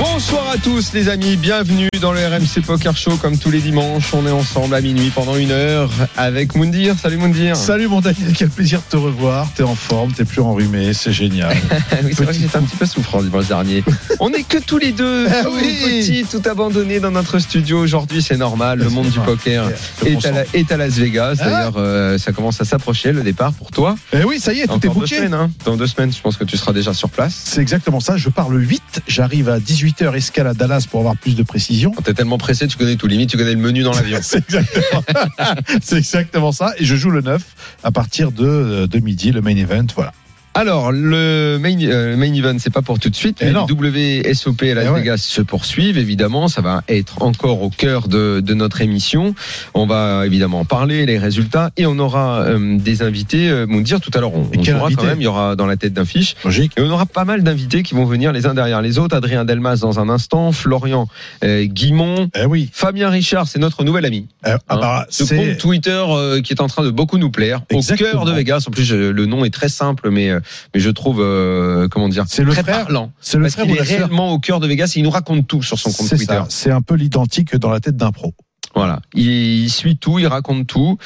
Bonsoir à tous les amis, bienvenue dans le RMC Poker Show comme tous les dimanches. On est ensemble à minuit pendant une heure avec Moundir. Salut Moundir. Salut mon Daniel, quel plaisir de te revoir. T'es en forme, t'es plus enrhumé, c'est génial. oui, c'est vrai que j'étais un petit peu souffrant dimanche dernier. On n'est que tous les deux, Ah tout oui. petits, tout abandonnés dans notre studio. Aujourd'hui, c'est normal, le monde du poker est à, comprends. la- est à Las Vegas. Ah. D'ailleurs, euh, ça commence à s'approcher le départ pour toi. Eh oui, ça y est, tout est bouqué. hein. Dans deux semaines, je pense que tu seras déjà sur place. C'est exactement ça. Je pars le 8, j'arrive à 18h escale à Dallas pour avoir plus de précision. Quand t'es tellement pressé, tu connais tout. Limite, tu connais le menu dans l'avion. C'est exactement, ça. Et je joue le 9 à partir de, de midi, le main event. Voilà. Alors, le main, euh, main event, c'est pas pour tout de suite, Eh mais WSOP à Las Eh ouais. Vegas se poursuivent, évidemment. Ça va être encore au cœur de, de notre émission. On va évidemment en parler, les résultats, et on aura euh, des invités. Euh, dire tout à l'heure, on, Et on quand même, il y aura dans la tête d'un fiche. Logique. Et on aura pas mal d'invités qui vont venir les uns derrière les autres. Adrien Delmas dans un instant, Florian euh, Guimont, Eh oui. Fabien Richard, c'est notre nouvel ami. Eh, ah Hein, bah, ce c'est compte Twitter euh, qui est en train de beaucoup nous plaire au cœur de Vegas. En plus, le nom est très simple, mais euh, mais je trouve euh, comment dire C'est le très frère- parlant. c'est le Parce frère ou est réellement au cœur de Vegas. Et il nous raconte tout sur son compte C'est Twitter. C'est un peu l'identique dans la tête d'un pro. Voilà, il, il suit tout, il raconte tout,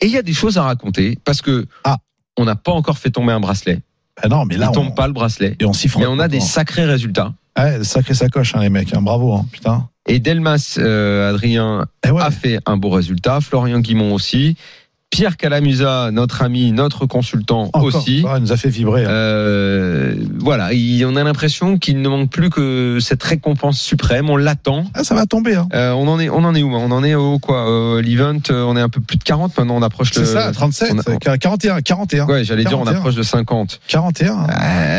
et il y a des choses à raconter parce que Ah. on n'a pas encore fait tomber un bracelet. Ah non, mais Il là, tombe on, pas le bracelet. et on s'y Mais on a des sacrés résultats. Ouais, sacré sacoche, hein, les mecs. hein. Bravo, hein, putain. Et Delmas, euh, Adrien, Eh ouais. a fait un beau résultat. Florian Guimont aussi. Pierre Calamusa, notre ami, notre consultant Encore, aussi. ça, il nous a fait vibrer. hein. Euh, voilà, il- on a l'impression qu'il ne manque plus que cette récompense suprême. On l'attend. Ah, ça va tomber. Hein. Euh, on en est, on en est où On en est au quoi? Euh, L'event, euh, on est un peu plus de 40 maintenant. On approche le. C'est ça, 37, on a- 41, 41. Ouais, j'allais dire, on 41. approche de 50. 41. hein.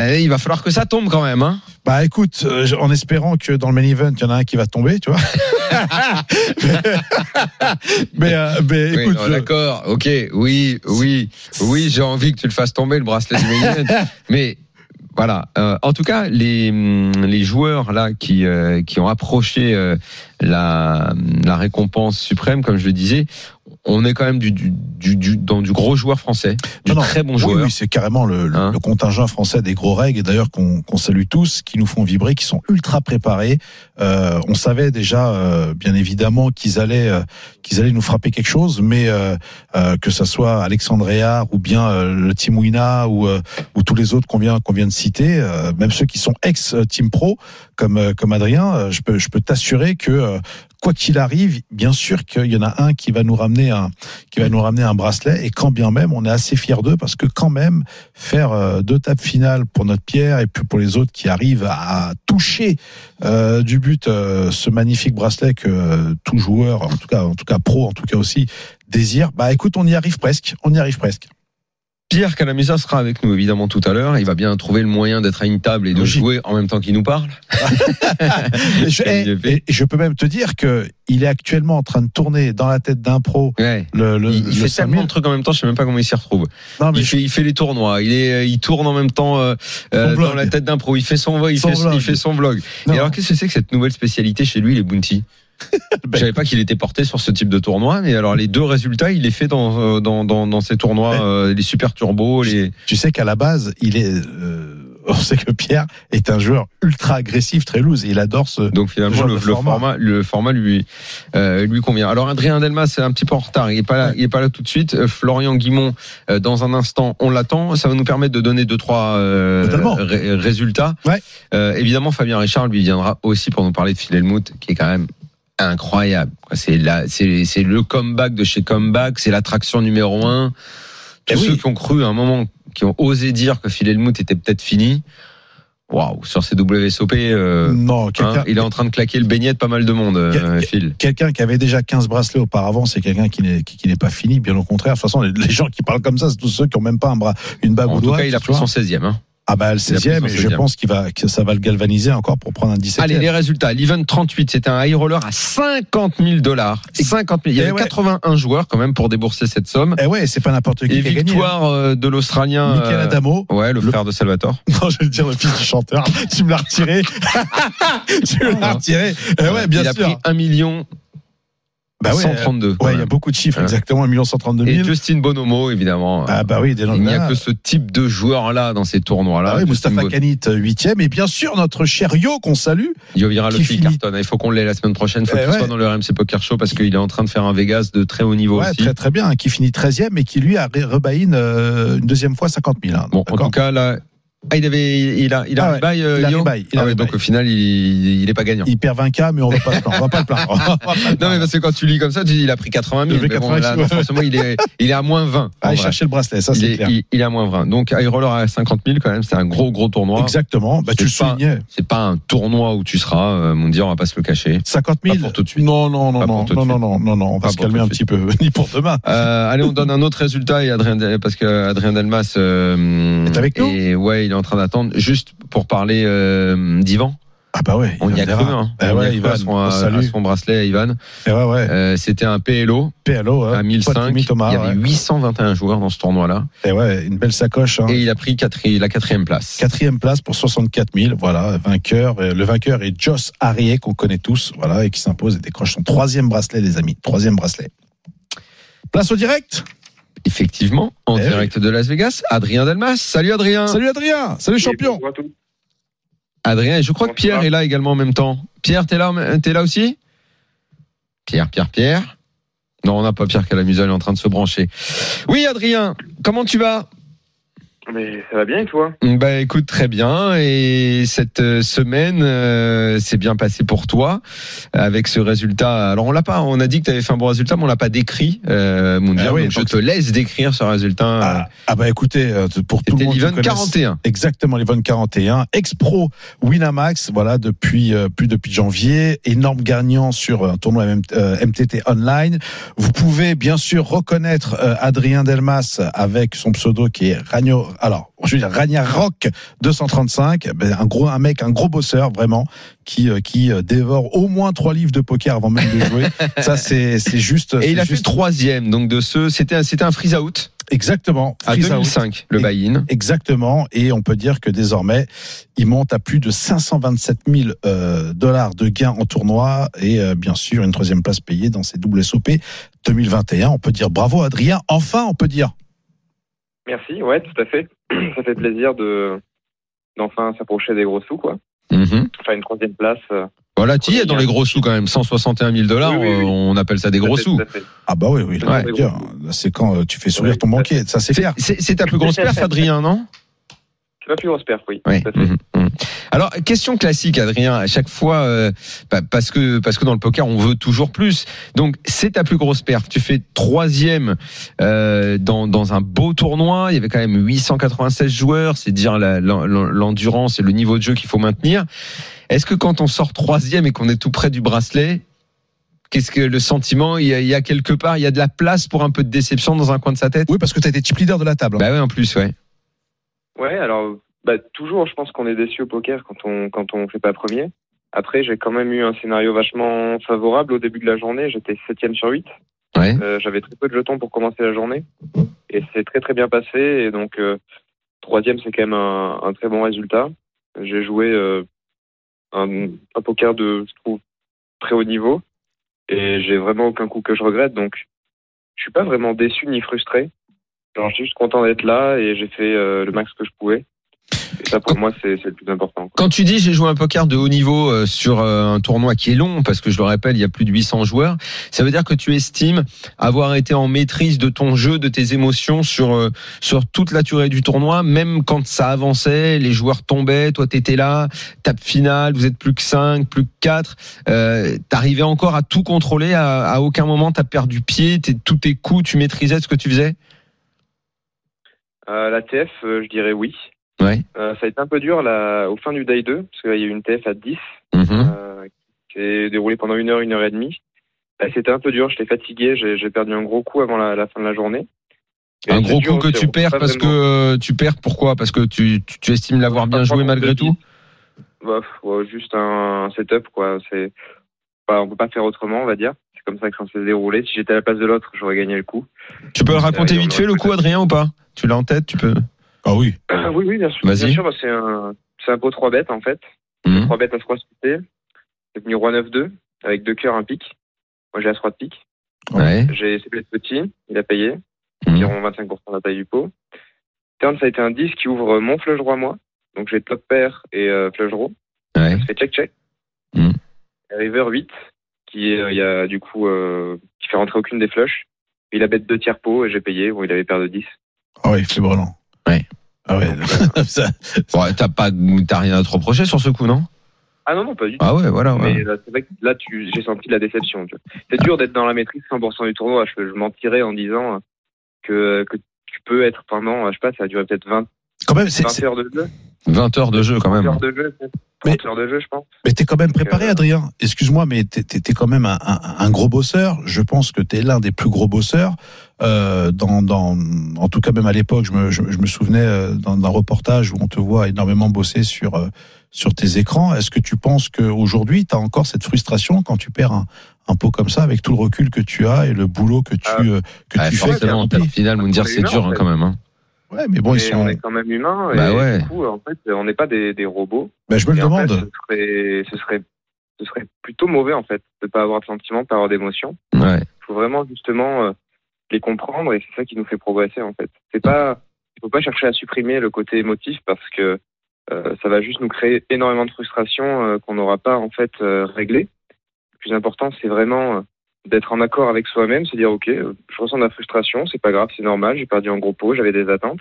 Euh, il va falloir que ça tombe quand même. Hein Bah écoute, en espérant que dans le main event, il y en a un qui va tomber, tu vois. mais, mais Oui, écoute, non, je- d'accord, ok, oui, oui, oui, j'ai envie que tu le fasses tomber le bracelet du event. mais voilà. Euh, en tout cas, les hum, les joueurs là qui euh, qui ont approché euh, la la récompense suprême, comme je le disais, on est quand même du, du, du, du- dans du gros joueur français, du Non, très bon oui, joueur. oui, c'est carrément le, Hein le contingent français des gros règles, et d'ailleurs qu'on salue tous, qui nous font vibrer, qui sont ultra préparés. Euh, on savait déjà, euh, bien évidemment, qu'ils allaient, euh, qu'ils allaient nous frapper quelque chose, mais euh, euh, que ça soit Alexandre Réard ou bien euh, le Team Wina ou, euh, ou tous les autres qu'on vient, qu'on vient de citer, euh, même ceux qui sont ex-Team Pro, comme, euh, comme Adrien, euh, je peux, je peux t'assurer que euh, quoi qu'il arrive, bien sûr qu'il y en a un qui va nous ramener un, qui va nous ramener un bracelet, et quand bien même, on est assez fiers d'eux parce que quand même faire deux tables finales pour notre Pierre et puis pour les autres qui arrivent à toucher du but ce magnifique bracelet que tout joueur, en tout cas, en tout cas pro, en tout cas aussi désire. Bah écoute, on y arrive presque, on y arrive presque. Pierre Calamusa sera avec nous évidemment tout à l'heure. Il va bien trouver le moyen d'être à une table et de Logique. jouer en même temps qu'il nous parle. Je, et- et je peux même te dire que il est actuellement en train de tourner dans la tête d'un pro Ouais. le, le, Il, il le fait 5000. tellement de trucs en même temps, je sais même pas comment il s'y retrouve. Non, mais il, je- fait, il fait les tournois, il est, il tourne en même temps euh, euh, dans la tête d'un pro. Il fait son, il Son fait, vlog. il fait son vlog. Non. Et alors qu'est-ce que c'est que cette nouvelle spécialité chez lui, les bounty? Ben, Je savais pas qu'il était porté sur ce type de tournoi, mais alors les deux résultats, il les fait dans euh, dans dans, dans ces tournois, Ben, euh, les super turbos, les. tu sais qu'à la base, il est. euh, on sait que Pierre est un joueur ultra agressif, très loose. Et il adore ce. Donc finalement, le, format. format, le format lui euh, lui convient. Alors Adrien Delmas, c'est un petit peu en retard. Il est pas là, il est pas là tout de suite. Florian Guimont, dans un instant, on l'attend. Ça va nous permettre de donner deux trois ré- résultats. Ouais. Évidemment, Fabien Richard lui viendra aussi pour nous parler de Phil Hellmuth, qui est quand même incroyable. C'est c'est c'est le comeback de chez comeback. C'est l'attraction numéro un. Tous Eh oui. ceux qui ont cru à un moment, qui ont osé dire que Phil Hellmuth était peut-être fini. Waouh, sur ces WSOP. Euh, non, Hein, il est en train de claquer le beignet de pas mal de monde, euh, Phil. Quelqu'un qui avait déjà 15 bracelets auparavant, c'est quelqu'un qui n'est qui, qui n'est pas fini, bien au contraire. De toute façon, les, les gens qui parlent comme ça, c'est tous ceux qui ont même pas un bras, une bague En au tout cas, il a pris son 16e. Hein. Ah bah le 16e, son et je 16e. pense qu'il va, que ça va le galvaniser encore pour prendre un 17e. Allez, les résultats. L'event 38, c'était un high roller à 50 000 dollars. 50 000. Il y Eh avait ouais. 81 joueurs quand même pour débourser cette somme. Eh ouais, c'est pas n'importe qui Et qui a gagné. victoire euh, de l'Australien. hein. Michael euh, Adamo. Ouais, le, Le- frère de Salvatore. Non, je vais dire le fils du chanteur. tu me l'as retiré. tu me l'as retiré. Eh ouais, bien il a sûr. pris 1 million Bah ouais, 132. Ouais, il y a beaucoup de chiffres, exactement, 1 132 Et 000. Justin Bonomo, évidemment. Ah bah oui, des il n'y a que ce type de joueur-là dans ces tournois-là. Ah oui, Mustafa Kanit, 8e. Et bien sûr, notre cher Yo, qu'on salue. Le fil finit- cartonne. Il faut qu'on l'ait la semaine prochaine. Il faut Eh qu'il soit dans le RMC Poker Show parce qu'il est en train de faire un Vegas de très haut niveau Ouais, aussi. très très bien. Qui finit 13e et qui lui a rebaïne euh, une deuxième fois 50 000. hein. Bon, en tout cas, là, ah, il avait, il a, il a Ah ouais, rebuy, euh, il a il a Ah ouais, rebuy. donc au final, il, il est pas gagnant. Il perd 20K, mais on va pas le plaindre. On va pas le plaindre. On Non, mais parce que quand tu lis comme ça, tu dis, il a pris 80 000. Il a pris mais bon, 80 000, là, ouais. non, forcément, il est, il est à moins 20. en Allez chercher le bracelet, ça c'est est, clair. il, il est à moins 20. Donc, high roller à 50 000 quand même, c'est un gros, gros tournoi. Exactement. Bah, tu le soulignais. C'est pas un tournoi où tu seras, euh, mon dire, on va pas se le cacher. 50 000. Pas pour tout de suite. Non, non, non, non, non, non, non, non, non, on va Pas se calmer un petit peu, ni pour demain. Euh, allez, on donne un autre résultat et Adrien, Del- parce que Adrien Delmas euh, Est avec nous ouais, il est en train d'attendre juste pour parler euh, d'Ivan. Ah bah ouais. On y a cru, hein. Eh on y ouais, a cru Ivan, à, son, on à- à son bracelet à Ivan. Eh ouais, ouais. Euh, C'était un PLO PLO, hein. à 1005. Timmy Thomas, il y avait ouais. 821 joueurs dans ce tournoi-là Eh ouais, une belle sacoche. Hein. et il a pris quatri- la quatrième place. Quatrième place pour 64 000. Voilà, vainqueur. Le vainqueur est Joss Harrier, qu'on connaît tous. Voilà, et qui s'impose et décroche son troisième bracelet, les amis. Troisième bracelet. Place au direct. Effectivement, en Eh direct de Las Vegas, Adrien Delmas. Salut Adrien. Salut Adrien. Salut champion. bonjour à tous. Adrien, et je crois que Pierre est là également en même temps. Pierre, t'es là, t'es là aussi? Pierre, Pierre, Pierre. Non, on n'a pas Pierre qui a la muselle, il est en train de se brancher. Oui, Adrien, comment tu vas? Mais ça va bien et toi? Bah écoute, très bien. Et cette euh, semaine euh, s'est bien passée pour toi avec ce résultat. Alors on l'a pas, on a dit que tu avais fait un bon résultat, mais on l'a pas décrit. Euh, mon Ah Dieu, oui, donc je te laisse décrire ce résultat. Ah, ah bah écoutez, euh, pour tout le C'était monde. qui l'event connaisse- 41. Exactement, l'Event 41. Ex-pro Winamax, voilà, depuis euh, plus depuis janvier. Énorme gagnant sur un tournoi euh, MTT online. Vous pouvez bien sûr reconnaître euh, Adrien Delmas avec son pseudo qui est Ragno, alors, je veux dire Ragnar Rock 235. Ben, un gros, un mec, un gros bosseur, vraiment, qui, euh, qui euh, dévore au moins trois livres de poker avant même de jouer. Ça, c'est, c'est juste. Et il a fait juste- troisième, donc de ce, c'était un- c'était un freeze out Exactement. à Freeze out. 2005, le buy-in. Exactement, et on peut dire que désormais, il monte à plus de 527 000 euh, dollars de gains en tournoi et euh, bien sûr une troisième place payée dans ces WSOP 2021. On peut dire bravo Adrien, enfin on peut dire. Merci, ouais, tout à fait. Ça fait plaisir de d'enfin s'approcher des gros sous, quoi. Mhm. Enfin, une troisième place. euh, Voilà, tu y es dans les gros sous quand même, 161 000 dollars, Oui, oui, oui. on appelle ça des gros fait, sous. Ah bah oui, oui, Ouais. c'est quand euh, tu fais sourire ton banquier, ça c'est clair. c'est- ta plus grosse perf, Adrien, non? C'est ma plus grosse perf, oui. Oui. Mhm, mhm. Alors, question classique, Adrien. À chaque fois, euh, bah, parce que parce que dans le poker, on veut toujours plus. Donc, c'est ta plus grosse perf. Tu fais troisième euh, dans dans un beau tournoi. Il y avait quand même 896 joueurs. C'est dire l'endurance et le niveau de jeu qu'il faut maintenir. Est-ce que quand on sort troisième et qu'on est tout près du bracelet, qu'est-ce que le sentiment il y, a, il y a quelque part, il y a de la place pour un peu de déception dans un coin de sa tête? Oui, parce que tu as été chip leader de la table. hein. Bah ouais, en plus, ouais. Ouais, alors, bah, toujours, je pense qu'on est déçu au poker quand on quand on fait pas premier. Après, j'ai quand même eu un scénario vachement favorable au début de la journée. J'étais septième sur 8. Ouais. Euh, J'avais très peu de jetons pour commencer la journée. Et c'est très très bien passé. Et donc, euh, troisième, c'est quand même un, un très bon résultat. J'ai joué euh, un, un poker de, je trouve, très haut niveau. Et j'ai vraiment aucun coup que je regrette. Donc, je suis pas vraiment déçu ni frustré. Je suis juste content d'être là et j'ai fait euh, le max que je pouvais. Et ça, pour moi, c'est le plus important. quoi. Quand tu dis j'ai joué un poker de haut niveau euh, sur euh, un tournoi qui est long, parce que je le rappelle, il y a plus de 800 joueurs, ça veut dire que tu estimes avoir été en maîtrise de ton jeu, de tes émotions sur euh, sur toute la durée du tournoi, même quand ça avançait, les joueurs tombaient, toi t'étais là, tape finale, vous êtes plus que 5, plus que 4, euh, t'arrivais encore à tout contrôler, à, à aucun moment t'as perdu pied, tous tes coups, tu maîtrisais ce que tu faisais? Euh, la TF, euh, je dirais oui. Ouais. Euh, ça a été un peu dur là, au fin du day 2, parce qu'il y a eu une TF à 10 Mhm. qui s'est déroulée pendant une heure, une heure et demie. Bah, C'était un peu dur, j'étais fatigué, j'ai perdu un gros coup avant la, la fin de la journée. Et Un gros dur coup que tu perds parce vraiment- que tu perds pourquoi? Parce que tu, tu, tu estimes l'avoir bien joué malgré tout? Bah, ouais, juste un setup, quoi. C'est, bah, on peut pas faire autrement, on va dire. C'est comme ça que ça s'est déroulé. Si j'étais à la place de l'autre, j'aurais gagné le coup. Tu peux le raconter Euh, vite fait le coup, Adrien, ou pas? Tu l'as en tête Tu peux Ah oui. oui, oui, bien sûr. Vas-y. Bien sûr, bah, c'est un, c'est un pot 3 bêtes, en fait. Mhm. 3 bêtes à 3 suités. C'est venu roi 9-2, avec deux cœurs, un pic. Moi, j'ai as 3 de pique. Ouais. J'ai essayé le petit, il a payé. Mhm. environ 25% de la taille du pot. Turn, ça a été un 10 qui ouvre mon flush roi moi. Donc j'ai top pair et euh, flush draw. Ouais. Ça fait check check. Mhm. Et River 8 qui euh, il y a du coup euh, qui fait rentrer aucune des flushs. Il a bête deux tiers pot et j'ai payé. Bon, il avait paire de 10. Ah oui, Fébrelan. Ouais. Ah ouais. Ça- Bon, t'as pas, t'as rien à te reprocher sur ce coup, non? Ah non non pas du tout. Ah ouais, voilà. ouais. Mais là, c'est vrai que là, tu, j'ai senti de la déception. tu vois. C'est dur d'être dans la maîtrise 100% du tournoi. Je, je mentirais en disant que, que tu peux être pendant, je sais pas, ça a duré peut-être 20, quand même, c'est, 20 c'est- heures de jeu. 20 heures de jeu quand 20 même. heures de jeu. Mais- 30 heures de jeu, je pense. mais t'es quand même préparé, Euh, Adrien. Excuse-moi, mais t'es, t'es- t'es quand même un, un- un gros bosseur. Je pense que t'es l'un des plus gros bosseurs. Euh, dans, dans, en tout cas, même à l'époque, je me, je, je me souvenais euh, d'un, d'un reportage où on te voit énormément bosser sur euh, sur tes écrans. Est-ce que tu penses qu'aujourd'hui, tu as encore cette frustration quand tu perds un, un pot comme ça, avec tout le recul que tu as et le boulot que tu, Ah. euh, que tu fais forcément, en est rempli finale, Moundir, c'est dur en hein, quand même. hein. Ouais, mais bon, ils Mais sont. on est quand même humain et Bah ouais. du coup, en fait, on n'est pas des, des robots. Bah, je me le Et en fait, demande. ce serait, ce serait, ce serait plutôt mauvais en fait de pas avoir de sentiments, de pas avoir d'émotions. Ouais. Il faut vraiment justement euh, les comprendre et c'est ça qui nous fait progresser en fait. C'est pas, il faut pas chercher à supprimer le côté émotif parce que euh, ça va juste nous créer énormément de frustration euh, qu'on n'aura pas en fait euh, réglé. Le plus important, c'est vraiment d'être en accord avec soi-même, se dire ok, je ressens de la frustration, c'est pas grave, c'est normal, j'ai perdu en gros pot, j'avais des attentes.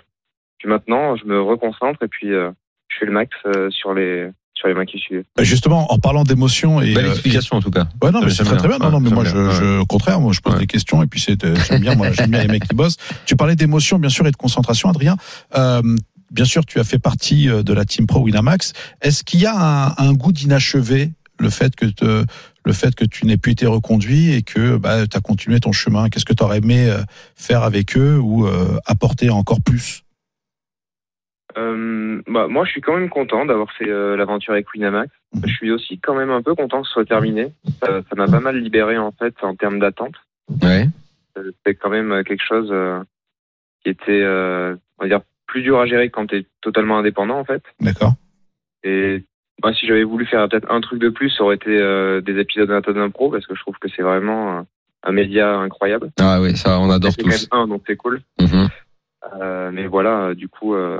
Puis maintenant, je me reconcentre et puis euh, je fais le max euh, sur les sur les mains qui suivent. Bah, justement, en parlant d'émotion et. Belle euh, explication en tout cas. Ouais, non, mais c'est très très bien. bien. Non, non, mais moi, je, je, au contraire, moi, je pose Ouais. des questions et puis c'est, j'aime bien, moi, j'aime bien les mecs qui bossent. Tu parlais d'émotion, bien sûr, et de concentration, Adrien. Euh, bien sûr, tu as fait partie de la Team Pro Winamax. Est-ce qu'il y a un, un goût d'inachevé, le fait que te, le fait que tu n'aies plus été reconduit et que, bah, tu as continué ton chemin? Qu'est-ce que tu aurais aimé euh, faire avec eux ou euh, apporter encore plus? Euh, bah, moi, je suis quand même content d'avoir fait euh, l'aventure avec Winamax. Mhm. Je suis aussi quand même un peu content que ce soit terminé. Ça ça m'a pas mal libéré en fait en termes d'attente. Ouais. C'est quand même quelque chose euh, qui était, euh, on va dire, plus dur à gérer quand tu es totalement indépendant en fait. D'accord? Et moi, si j'avais voulu faire peut-être un truc de plus, ça aurait été euh, des épisodes d'Anatole Pro parce que je trouve que c'est vraiment un, un média incroyable. Ah oui, ça, on adore C'est quand même tous. un, donc c'est cool. Mhm. Euh, mais voilà, euh, du coup, euh,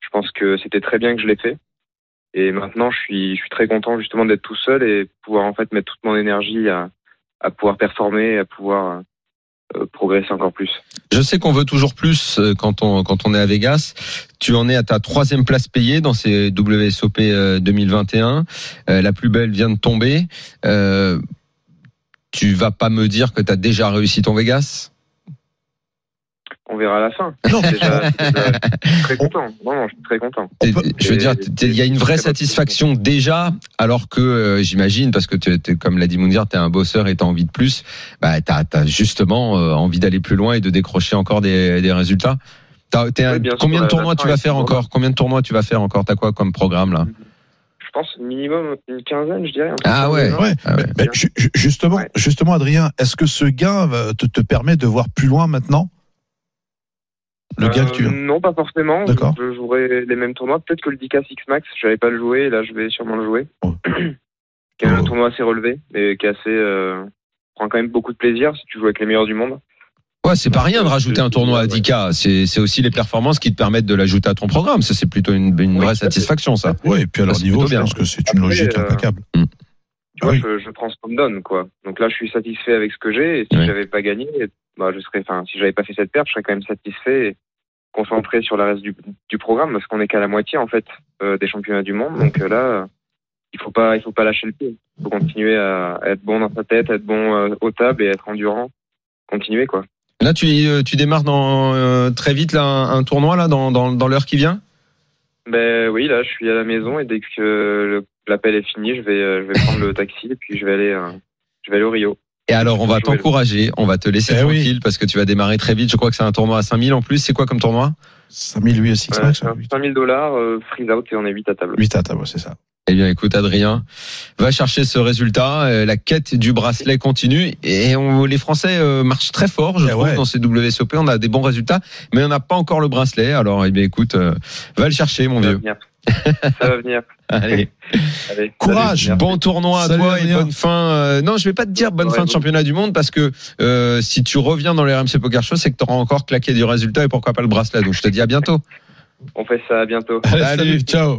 je pense que c'était très bien que je l'ai fait. Et maintenant, je suis, je suis très content justement d'être tout seul et pouvoir en fait mettre toute mon énergie à, à pouvoir performer, à pouvoir euh, progresser encore plus. Je sais qu'on veut toujours plus euh, quand on quand on est à Vegas. Tu en es à ta troisième place payée dans ces WSOP euh, 2021. Euh, la plus belle vient de tomber. Euh, tu vas pas me dire que tu as déjà réussi ton Vegas? On verra à la fin. Non, Déjà, déjà, je suis très content. Vraiment, je suis très content. Je veux dire, il y a une vraie satisfaction déjà, alors que euh, j'imagine, parce que comme l'a dit Mounir, t'es un bosseur et t'as envie de plus. Bah, t'as as justement euh, envie d'aller plus loin et de décrocher encore des, des résultats. Sûr, combien de tournois tu vas faire encore? Combien de tournois tu vas faire encore? T'as quoi comme programme là? Je pense minimum une quinzaine, je dirais. Ah ouais. Ah ouais. Justement, Ouais. justement, Adrien, est-ce que ce gain te permet de voir plus loin maintenant? Le gain que tu Euh, Non, pas forcément. D'accord. Je jouerai les mêmes tournois. Peut-être que le 10K Six Max, je n'avais pas le jouer. et Là, je vais sûrement le jouer. Oh. qui est un Oh. tournoi assez relevé et qui est assez, euh, prend quand même beaucoup de plaisir si tu joues avec les meilleurs du monde. Ouais, c'est pas rien de rajouter un tournoi à 10K. C'est c'est aussi les performances qui te permettent de l'ajouter à ton programme. Ça, c'est plutôt une, une Oui, vraie satisfaction, ça. Oui, et puis à leur niveau, je bien. pense que c'est une Après, logique euh, impeccable. Tu Ah vois, oui. je, je prends ce qu'on me donne, quoi. Donc là, je suis satisfait avec ce que j'ai. Et si Ouais. j'avais pas gagné, bah, je serais, enfin, si j'avais pas fait cette perte, je serais quand même satisfait et concentré sur le reste du, du programme parce qu'on est qu'à la moitié, en fait, euh, des championnats du monde. Donc euh, là, il faut pas, il faut pas lâcher le pied. Il faut continuer à, à être bon dans sa tête, être bon euh, au table et être endurant. Continuer, quoi. Là, tu, tu démarres dans, euh, très vite là, un, un tournoi là, dans, dans, dans l'heure qui vient? Ben oui, là, je suis à la maison et dès que le- l'appel est fini, je vais, euh, je vais prendre le taxi et puis je vais aller, euh, je vais aller au Rio. Et alors, on va t'encourager, on va te laisser Eh oui. tranquille parce que tu vas démarrer très vite. Je crois que c'est un tournoi à 5000 en plus. C'est quoi comme tournoi? 5008 Six Ouais, Max, c'est un 5000 dollars, euh, freeze out et on est 8 à table. 8 à table, c'est ça. Eh bien, écoute, Adrien, va chercher ce résultat. Euh, La quête du bracelet continue et on, les Français euh, marchent très fort, je Eh trouve, ouais. dans ces WSOP. On a des bons résultats, mais on n'a pas encore le bracelet. Alors, eh bien, écoute, euh, va le chercher, mon vieux. Ça va venir. Allez. Allez. Courage. Bon tournoi à Salut, toi et bonne fin. euh, non, je vais pas te dire bonne Ouais, fin de championnat du monde parce que euh, si tu reviens dans les RMC Poker Show, c'est que tu auras encore claqué du résultat et pourquoi pas le bracelet. Donc je te dis à bientôt. On fait ça à bientôt. Allez, Salut. salut, ciao.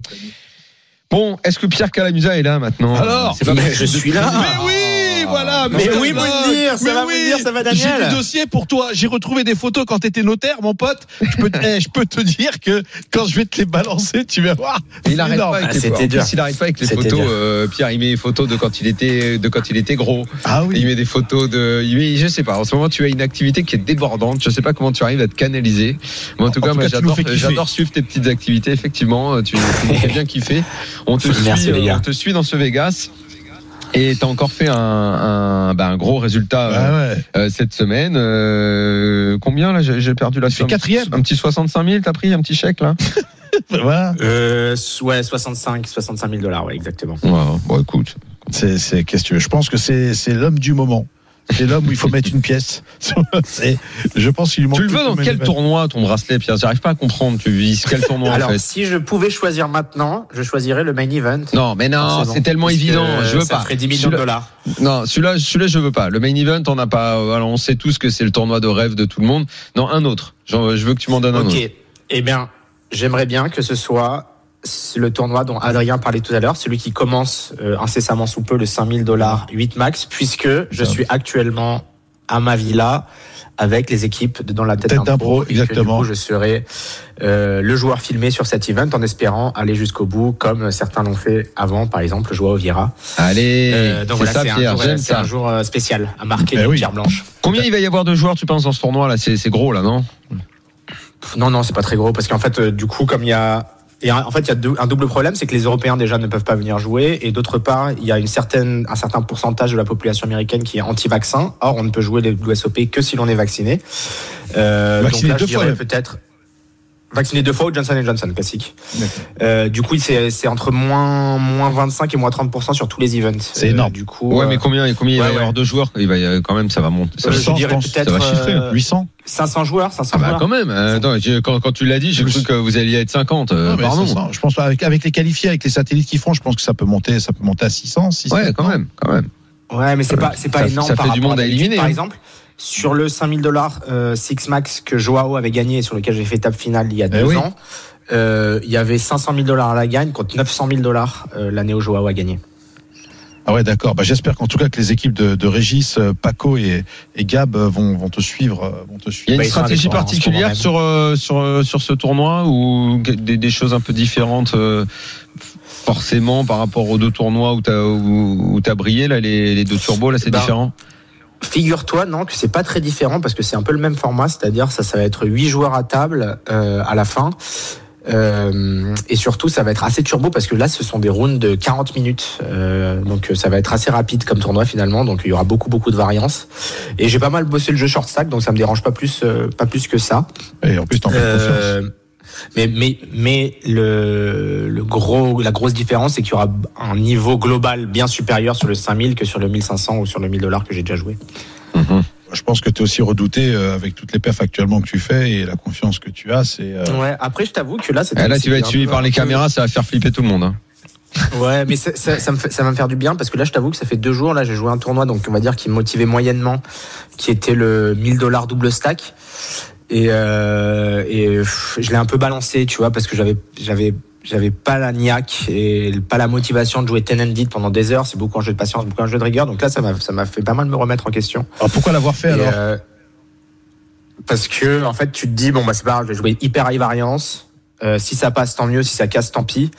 Bon, est-ce que Pierre Calamusa est là maintenant? Alors C'est pas Mais mal. je suis là. Mais oui, voilà. Mais oui, ça Mais va, oui. Ça va, J'ai Daniel du dossier pour toi. J'ai retrouvé des photos quand t'étais notaire, mon pote. Je peux, eh, je peux te dire que quand je vais te les balancer, tu vas voir. Mais il arrête pas avec Ah, les c'était en plus, dur. il arrête pas avec les photos. euh, Pierre, il met des photos de quand il était de quand il était gros. Ah Il met des photos de. Il met, je sais pas. En ce moment, tu as une activité qui est débordante. Je sais pas comment tu arrives à te canaliser. Mais en tout cas, j'adore, suivre tes petites activités. Effectivement, tu, tu bien kiffer. On te Merci, suit, les gars. on te suit dans ce Vegas. Et t'as encore fait un, un, bah, un gros résultat euh, Ah ouais. euh, cette semaine. Euh, combien là J'ai perdu la somme. quatrième. Un petit 65 000, t'as pris un petit chèque là Voilà. Euh, ouais, 65, 65 000 dollars, ouais, exactement. Ouais, Bon, écoute. C'est, c'est, qu'est-ce que tu veux? Je pense que c'est, c'est l'homme du moment. C'est l'homme où il faut mettre une pièce. C'est, je pense qu'il manque Tu le veux dans quel tournoi ton bracelet, Pierre? J'arrive pas à comprendre. Tu vises quel tournoi Alors, en fait? si je pouvais choisir maintenant, je choisirais le main event. Non, mais non, Forcément. c'est tellement évident. Je veux ça pas. ferait 10 millions de dollars. Non, celui-là, celui-là, je veux pas. Le main event, on n'a pas. euh, Alors, on sait tous que c'est le tournoi de rêve de tout le monde. Non, un autre. Genre, je veux que tu m'en donnes un Ok. autre. Eh bien, j'aimerais bien que ce soit le tournoi dont Adrien parlait tout à l'heure, celui qui commence euh, incessamment sous peu le 5000 dollars 8 max, puisque je suis actuellement à ma villa avec les équipes de- dans la tête, Tête d'un pro, et que, exactement. du coup, je serai euh, le joueur filmé sur cet event en espérant aller jusqu'au bout, comme certains l'ont fait avant, par exemple Joao Vieira. Allez, Euh, donc c'est voilà, c'est un, jour, un spécial à marquer d'une oui. pierre blanche. Combien il va y avoir de joueurs, tu penses, dans ce tournoi là C'est gros là, non? Non, non, c'est pas très gros parce qu'en fait, euh, du coup, comme il y a et en fait, il y a deux- un double problème, c'est que les Européens déjà ne peuvent pas venir jouer, et d'autre part, il y a une certaine, un certain pourcentage de la population américaine qui est anti-vaccin. Or, on ne peut jouer les WSOP que si l'on est vacciné. Euh, donc là, deux je dirais peut-être vacciné deux fois ou Johnson Johnson classique. Euh, du coup, c'est c'est entre moins moins 25 et moins 30 sur tous les events. C'est énorme. Du coup, Ouais, euh, mais combien, combien il va y avoir ouais. de joueurs? Il va y quand même, ça va monter. Ça Euh, va, je 100, dirais pense. peut-être Ça va chiffrer, euh, 800. 500 joueurs, 500 Ah bah joueurs. quand même. euh, Attends, quand, quand tu l'as dit, j'ai cru que vous alliez être 50. euh, Non, pardon. 500. Je pense avec, avec les qualifiés, avec les satellites qu'ils font, je pense que ça peut monter, ça peut monter à 600, 600. Ouais, quand même, quand même. Ouais, mais c'est pas, c'est pas Ça- énorme ça par fait du rapport monde à éliminer, Par hein. Sur le 5000 dollars euh, Six Max que Joao avait gagné et sur lequel j'ai fait étape finale il y a deux Eh oui. ans, euh, il y avait 500 000 dollars à la gagne contre 900 000 dollars euh, l'année où Joao a gagné. Ah ouais, d'accord. Bah, j'espère qu'en tout cas que les équipes de, de Régis, Paco et, et Gab vont, vont te suivre, vont te Il y a une Bah, stratégie ce particulière sur, sur, sur ce tournoi ou des, des choses un peu différentes euh, forcément par rapport aux deux tournois où tu as, où, où t'as brillé, là, les, les deux turbos, là, c'est Ben, différent? Figure-toi, non, que c'est pas très différent parce que c'est un peu le même format, c'est-à-dire ça, ça va être 8 joueurs à table euh, à la fin. Euh, et surtout, ça va être assez turbo parce que là, ce sont des rounds de 40 minutes. Euh, donc, ça va être assez rapide comme tournoi finalement. Donc, il y aura beaucoup, beaucoup de variance. Et j'ai pas mal bossé le jeu short stack, donc ça me dérange pas plus, euh, pas plus que ça. Et en plus, t'en fais confiance. Mais mais mais le, le gros la grosse différence c'est qu'il y aura un niveau global bien supérieur sur le 5000 que sur le 1500 ou sur le 1000 dollars que j'ai déjà joué. Je pense que tu es aussi redouté euh, avec toutes les perfs actuellement que tu fais et la confiance que tu as. C'est euh, Ouais, après je t'avoue que là c'était Eh, Là, tu vas être suivi peu- par les caméras, ça va faire flipper tout le monde. hein. Ouais, mais ça, ça, ça me fait, ça va me faire du bien parce que là, je t'avoue que ça fait deux jours. Là, j'ai joué un tournoi, donc on va dire qui me motivait moyennement, qui était le 1000 dollars double stack. Et, euh, et pff, je l'ai un peu balancé, tu vois, parce que j'avais, j'avais, j'avais pas la niaque et pas la motivation de jouer ten and pendant des heures. C'est beaucoup un jeu de patience, beaucoup un jeu de rigueur. Donc là, ça m'a, ça m'a fait pas mal me remettre en question. Alors pourquoi l'avoir fait Et, alors? euh, Parce que en fait, tu te dis bon bah c'est pas grave, je vais jouer hyper high variance. Euh, si ça passe, tant mieux. Si ça casse, tant pis.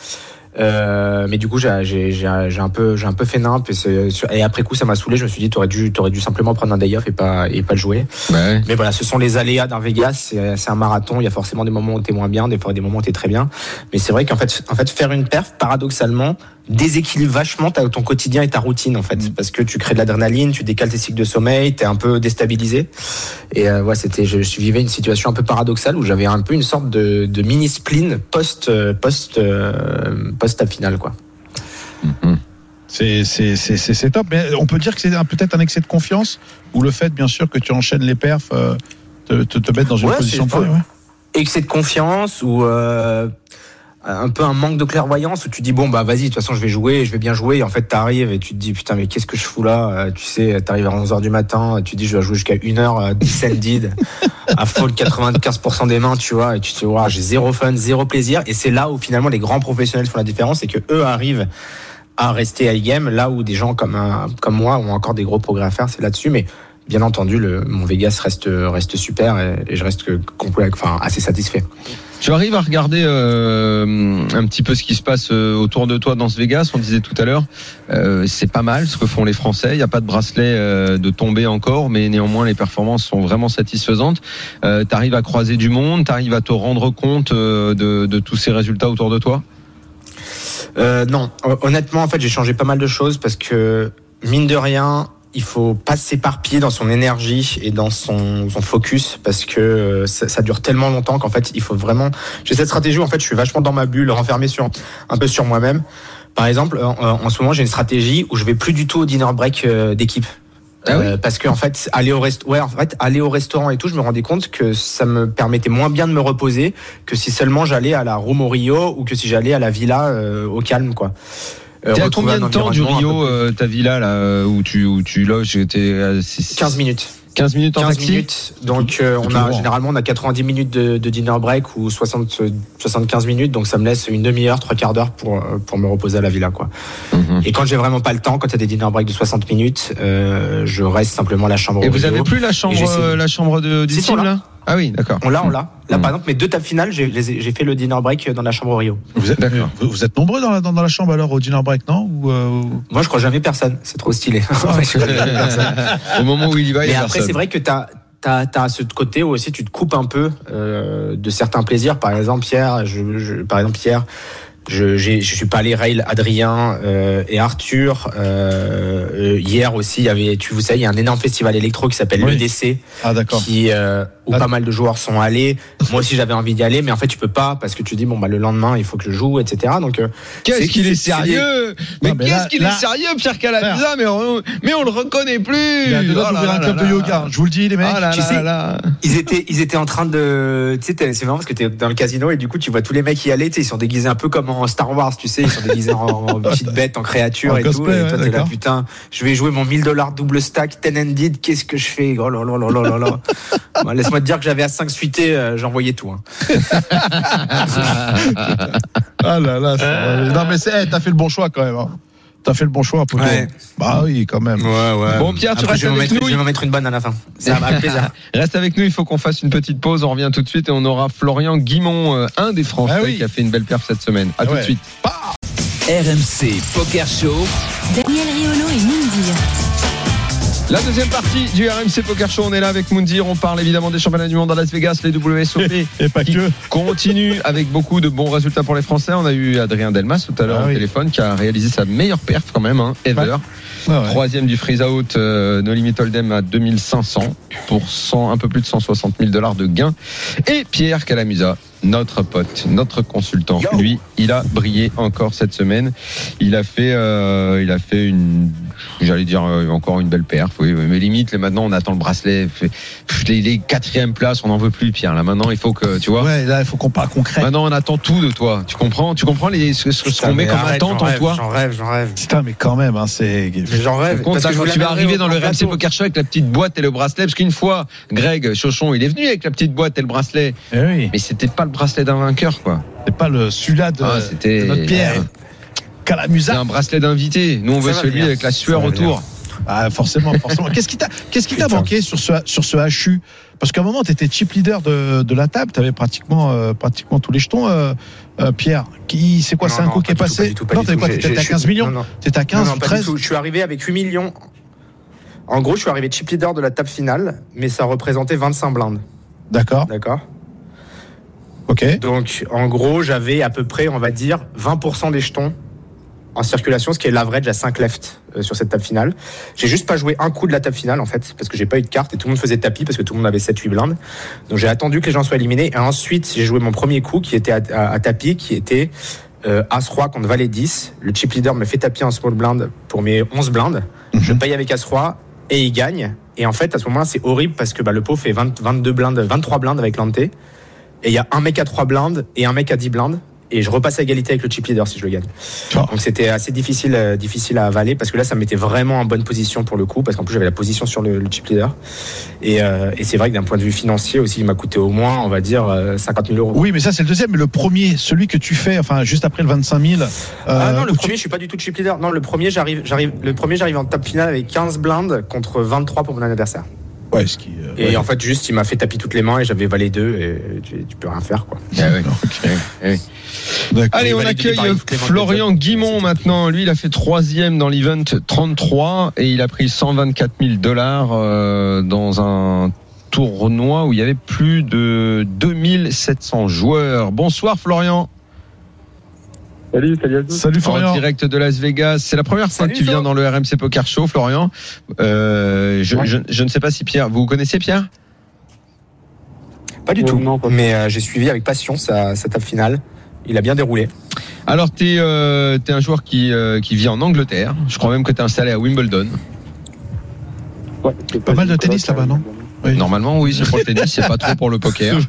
Euh, mais du coup, j'ai un peu j'ai un peu fait nimp et, et après coup, ça m'a saoulé. Je me suis dit, t'aurais dû t'aurais dû simplement prendre un day off et pas et pas le jouer. Ouais. Mais voilà, ce sont les aléas d'un Vegas. C'est c'est un marathon. Il y a forcément des moments où t'es moins bien, des fois des moments où t'es très bien. Mais c'est vrai qu'en fait, en fait, faire une perf, paradoxalement, déséquilibre vachement ton quotidien et ta routine en fait, parce que tu crées de l'adrénaline, tu décales tes cycles de sommeil, t'es un peu déstabilisé. Et euh, ouais, c'était, je, je vivais une situation un peu paradoxale où j'avais un peu une sorte de, de mini spleen post euh, post euh, post finale quoi. C'est c'est c'est c'est c'est top. Mais on peut dire que c'est peut-être un excès de confiance ou le fait, bien sûr, que tu enchaînes les perfs euh, te, te te mettre dans une Ouais, position ouais. excès de confiance ou euh, un peu un manque de clairvoyance où tu dis bon bah vas-y de toute façon je vais jouer je vais bien jouer. Et en fait t'arrives et tu te dis putain mais qu'est-ce que je fous là? Euh, tu sais t'arrives à 11h du matin tu dis je vais jouer jusqu'à 1h descended à fold 95% des mains tu vois et tu te dis j'ai zéro fun zéro plaisir. Et c'est là où finalement les grands professionnels font la différence c'est que eux arrivent à rester high game là où des gens comme comme moi ont encore des gros progrès à faire c'est là-dessus. Mais bien entendu le, mon Vegas reste reste super et, et je reste enfin assez satisfait Tu arrives à regarder euh, un petit peu ce qui se passe euh, autour de toi dans ce Vegas. On disait tout à l'heure, euh, c'est pas mal ce que font les Français. Il n'y a pas de bracelet euh, de tomber encore, mais néanmoins les performances sont vraiment satisfaisantes. Euh, tu arrives à croiser du monde, tu arrives à te rendre compte euh, de, de tous ces résultats autour de toi? Euh, non, Hon- honnêtement, en fait, j'ai changé pas mal de choses parce que mine de rien, il faut pas s'éparpiller dans son énergie et dans son, son focus parce que euh, ça, ça dure tellement longtemps qu'en fait, il faut vraiment. J'ai cette stratégie où en fait, je suis vachement dans ma bulle, renfermé sur un peu sur moi-même. Par exemple, en, en ce moment, j'ai une stratégie où je vais plus du tout au dinner break euh, d'équipe. Ah oui Euh, parce que en fait aller au rest ouais en fait aller au restaurant et tout je me rendais compte que ça me permettait moins bien de me reposer que si seulement j'allais à la Room au Rio ou que si j'allais à la villa euh, au calme quoi T'es à combien un de temps du Rio, euh, ta villa là euh, où tu où tu loges six- 15 minutes. 15 minutes en 15 taxi. minutes. Donc euh, on a généralement on a 90 minutes de, de dinner break ou 60 euh, 75 minutes. Donc ça me laisse une demi-heure trois quarts d'heure pour euh, pour me reposer à la villa quoi. Mhm. et quand j'ai vraiment pas le temps quand il y a des dinner break de 60 minutes euh, je reste simplement à la chambre Et vous avez plus la chambre, euh, la chambre de, du team là? Ah oui, d'accord. On l'a, on l'a. Là, Mm. par exemple, mes deux tables finales, j'ai fait le dinner break dans la chambre au Rio. Vous êtes, D'accord. vous, vous êtes nombreux dans la, dans, dans la chambre alors au dinner break, non ou, euh, Moi, je crois jamais personne. C'est trop stylé. Je crois jamais personne. Au moment où il y va, il y Mais a après, personne. c'est vrai que t'as T'as as ce côté où aussi tu te coupes un peu euh, de certains plaisirs. Par exemple, Pierre, je, je, par exemple Pierre, je, je suis pas allé rail Adrien euh, et Arthur. Euh, hier aussi, il y avait, tu vous savez, il y a un énorme festival électro qui s'appelle Oui. l'EDC, Ah d'accord. qui euh, où pas mal de joueurs sont allés. Moi aussi, j'avais envie d'y aller, mais en fait, tu peux pas parce que tu dis bon bah le lendemain, il faut que je joue, etc. Donc euh, Qu'est-ce qu'il est sérieux Mais qu'est-ce qu'il est sérieux, Pierre Calamusa Mais on, mais on le reconnaît plus Il a deux doigts Oh là un club là de yoga. Je vous le dis les mecs. Oh Tu sais- ils étaient ils étaient en train de tu sais c'est marrant parce que t'es dans le casino et du coup tu vois tous les mecs y aller tu sais ils sont déguisés un peu comme en Star Wars tu sais ils sont déguisés en, en petites bêtes en créatures En et tout ouais, toi t'es là putain je vais jouer mon 1000 dollars double stack ten ended qu'est-ce que je fais? Oh là là là là là là Dire que j'avais à 5 suités euh, j'envoyais tout hein. Ah là là. ça- Non mais c'est, eh, t'as fait le bon choix quand même. Hein. T'as fait le bon choix, Poto. Ouais. Bah oui, quand même. Bon, Pierre, tu Après, restes je vais, m'en avec mettre, nous. je vais m'en mettre une bonne à la fin ça va plaisir Reste avec nous, il faut qu'on fasse une petite pause. On revient tout de suite et on aura Florian Guimont, euh, un des Français Ah oui. qui a fait une belle perf cette semaine. À tout Ouais. de suite. RMC Poker Show. Daniel Riolo et Mindir. La deuxième partie du RMC Poker Show, on est là avec Moundir. On parle évidemment des championnats du monde à Las Vegas, les WSOP. Et pas qui que. continue avec beaucoup de bons résultats pour les Français. On a eu Adrien Delmas tout à l'heure Ah au oui. téléphone qui a réalisé sa meilleure perf quand même, hein, ever. Ah ouais. Troisième du freeze out, euh, No Limit Hold'em à 2500 pour 100, un peu plus de 160 000 dollars de gains. Et Pierre Calamusa, notre pote, notre consultant, Yo. lui, il a brillé encore cette semaine. Il a fait, euh, il a fait une, j'allais dire euh, encore une belle perf. Oui, mais limite, là, maintenant, on attend le bracelet. Les, les quatrièmes places, on n'en veut plus, Pierre. Là, maintenant, il faut que, tu vois. Ouais, là, il faut qu'on parle concret. Maintenant, on attend tout de toi. Tu comprends? Tu comprends les, ce, ce- ce qu'on met comme arrête, attente en rêve, toi? J'en rêve, j'en rêve. Putain, mais quand même, hein, c'est. Mais J'en rêve. Compte parce ça, que tu vas arriver dans le RMC. Poker Show avec la petite boîte et le bracelet, parce qu'une fois, Greg Chauchon, il est venu avec la petite boîte et le bracelet, Eh oui. mais c'était pas le bracelet d'un vainqueur, quoi. C'est pas le celui-là de, Ah, de notre Pierre. euh, C'est Calamusa. un bracelet d'invité. Nous, on Ça veut celui venir. avec la sueur autour. Ah, forcément, forcément. Qu'est-ce qui t'a, qu'est-ce qui t'a manqué sur ce, sur ce HU Parce qu'à un moment, tu étais chip leader de, de la table, tu avais pratiquement, euh, pratiquement tous les jetons, euh, euh, Pierre. Qui, c'est quoi, c'est un coup qui est passé? tout, pas Non, t'avais quoi? T'étais à j'ai- 15 millions? T'étais à 15 non, ou non, pas 13 du tout. Je suis arrivé avec 8 millions. En gros, je suis arrivé chip leader de la table finale, mais ça représentait 25 blindes. D'accord, D'accord ok. Donc, en gros, j'avais à peu près, on va dire, 20% des jetons en circulation, ce qui est l'average à 5 left euh, sur cette table finale. J'ai juste pas joué un coup de la table finale en fait, parce que j'ai pas eu de carte et tout le monde faisait tapis parce que tout le monde avait 7-8 blindes. Donc j'ai attendu que les gens soient éliminés et ensuite j'ai joué mon premier coup qui était à, à- à tapis, qui était euh, As-Roi contre Valet 10. Le chip leader me fait tapis en small blind pour mes 11 blindes. Je paye avec As-Roi et il gagne. Et en fait, à ce moment-là, c'est horrible parce que bah, le pot fait 20 22 blindes, 23 blindes avec l'ante. Et il y a un mec à 3 blindes et un mec à 10 blindes. Et je repasse à égalité avec le chip leader si je le gagne. Oh. Donc c'était assez difficile, euh, difficile à avaler parce que là, ça me mettait vraiment en bonne position pour le coup, parce qu'en plus j'avais la position sur le, le chip leader. Et, euh, et c'est vrai que d'un point de vue financier aussi, il m'a coûté au moins, on va dire, euh, 50 000 euros. Oui, mais ça c'est le deuxième. Mais le premier, celui que tu fais, enfin juste après le 25 000. Ah euh, non, le où tu- premier, je suis pas du tout chip leader. Non, le premier, j'arrive, j'arrive, le premier, j'arrive en table finale avec 15 blindes contre 23 pour mon adversaire. Ouais, ce qui. euh, Et ouais. en fait, juste, il m'a fait tapis toutes les mains et j'avais valet 2 et tu, tu peux rien faire, quoi. Ah ouais. Oui. D'accord. Allez, on accueille Florian. Guimont maintenant. Lui, il a fait troisième dans l'event 33 et il a pris 124 000 dollars euh, dans un tournoi où il y avait plus de 2700 joueurs. Bonsoir Florian, Salut, salut à tous. Salut en Florian. direct de Las Vegas. C'est la première fois Salut, que tu viens dans le RMC Poker Show, Florian. Euh, je, Ouais. je- je ne sais pas si Pierre, vous connaissez Pierre? Pas du Euh, tout. non, pas mais euh, j'ai suivi avec passion sa, sa table finale. Il a bien déroulé. Alors, tu es, un joueur qui, euh, qui vit en Angleterre. Je crois même que tu es installé à Wimbledon. Ouais, Pas mal de tennis là-bas, non? Oui. Normalement, oui, c'est pour le tennis, c'est pas trop pour le poker.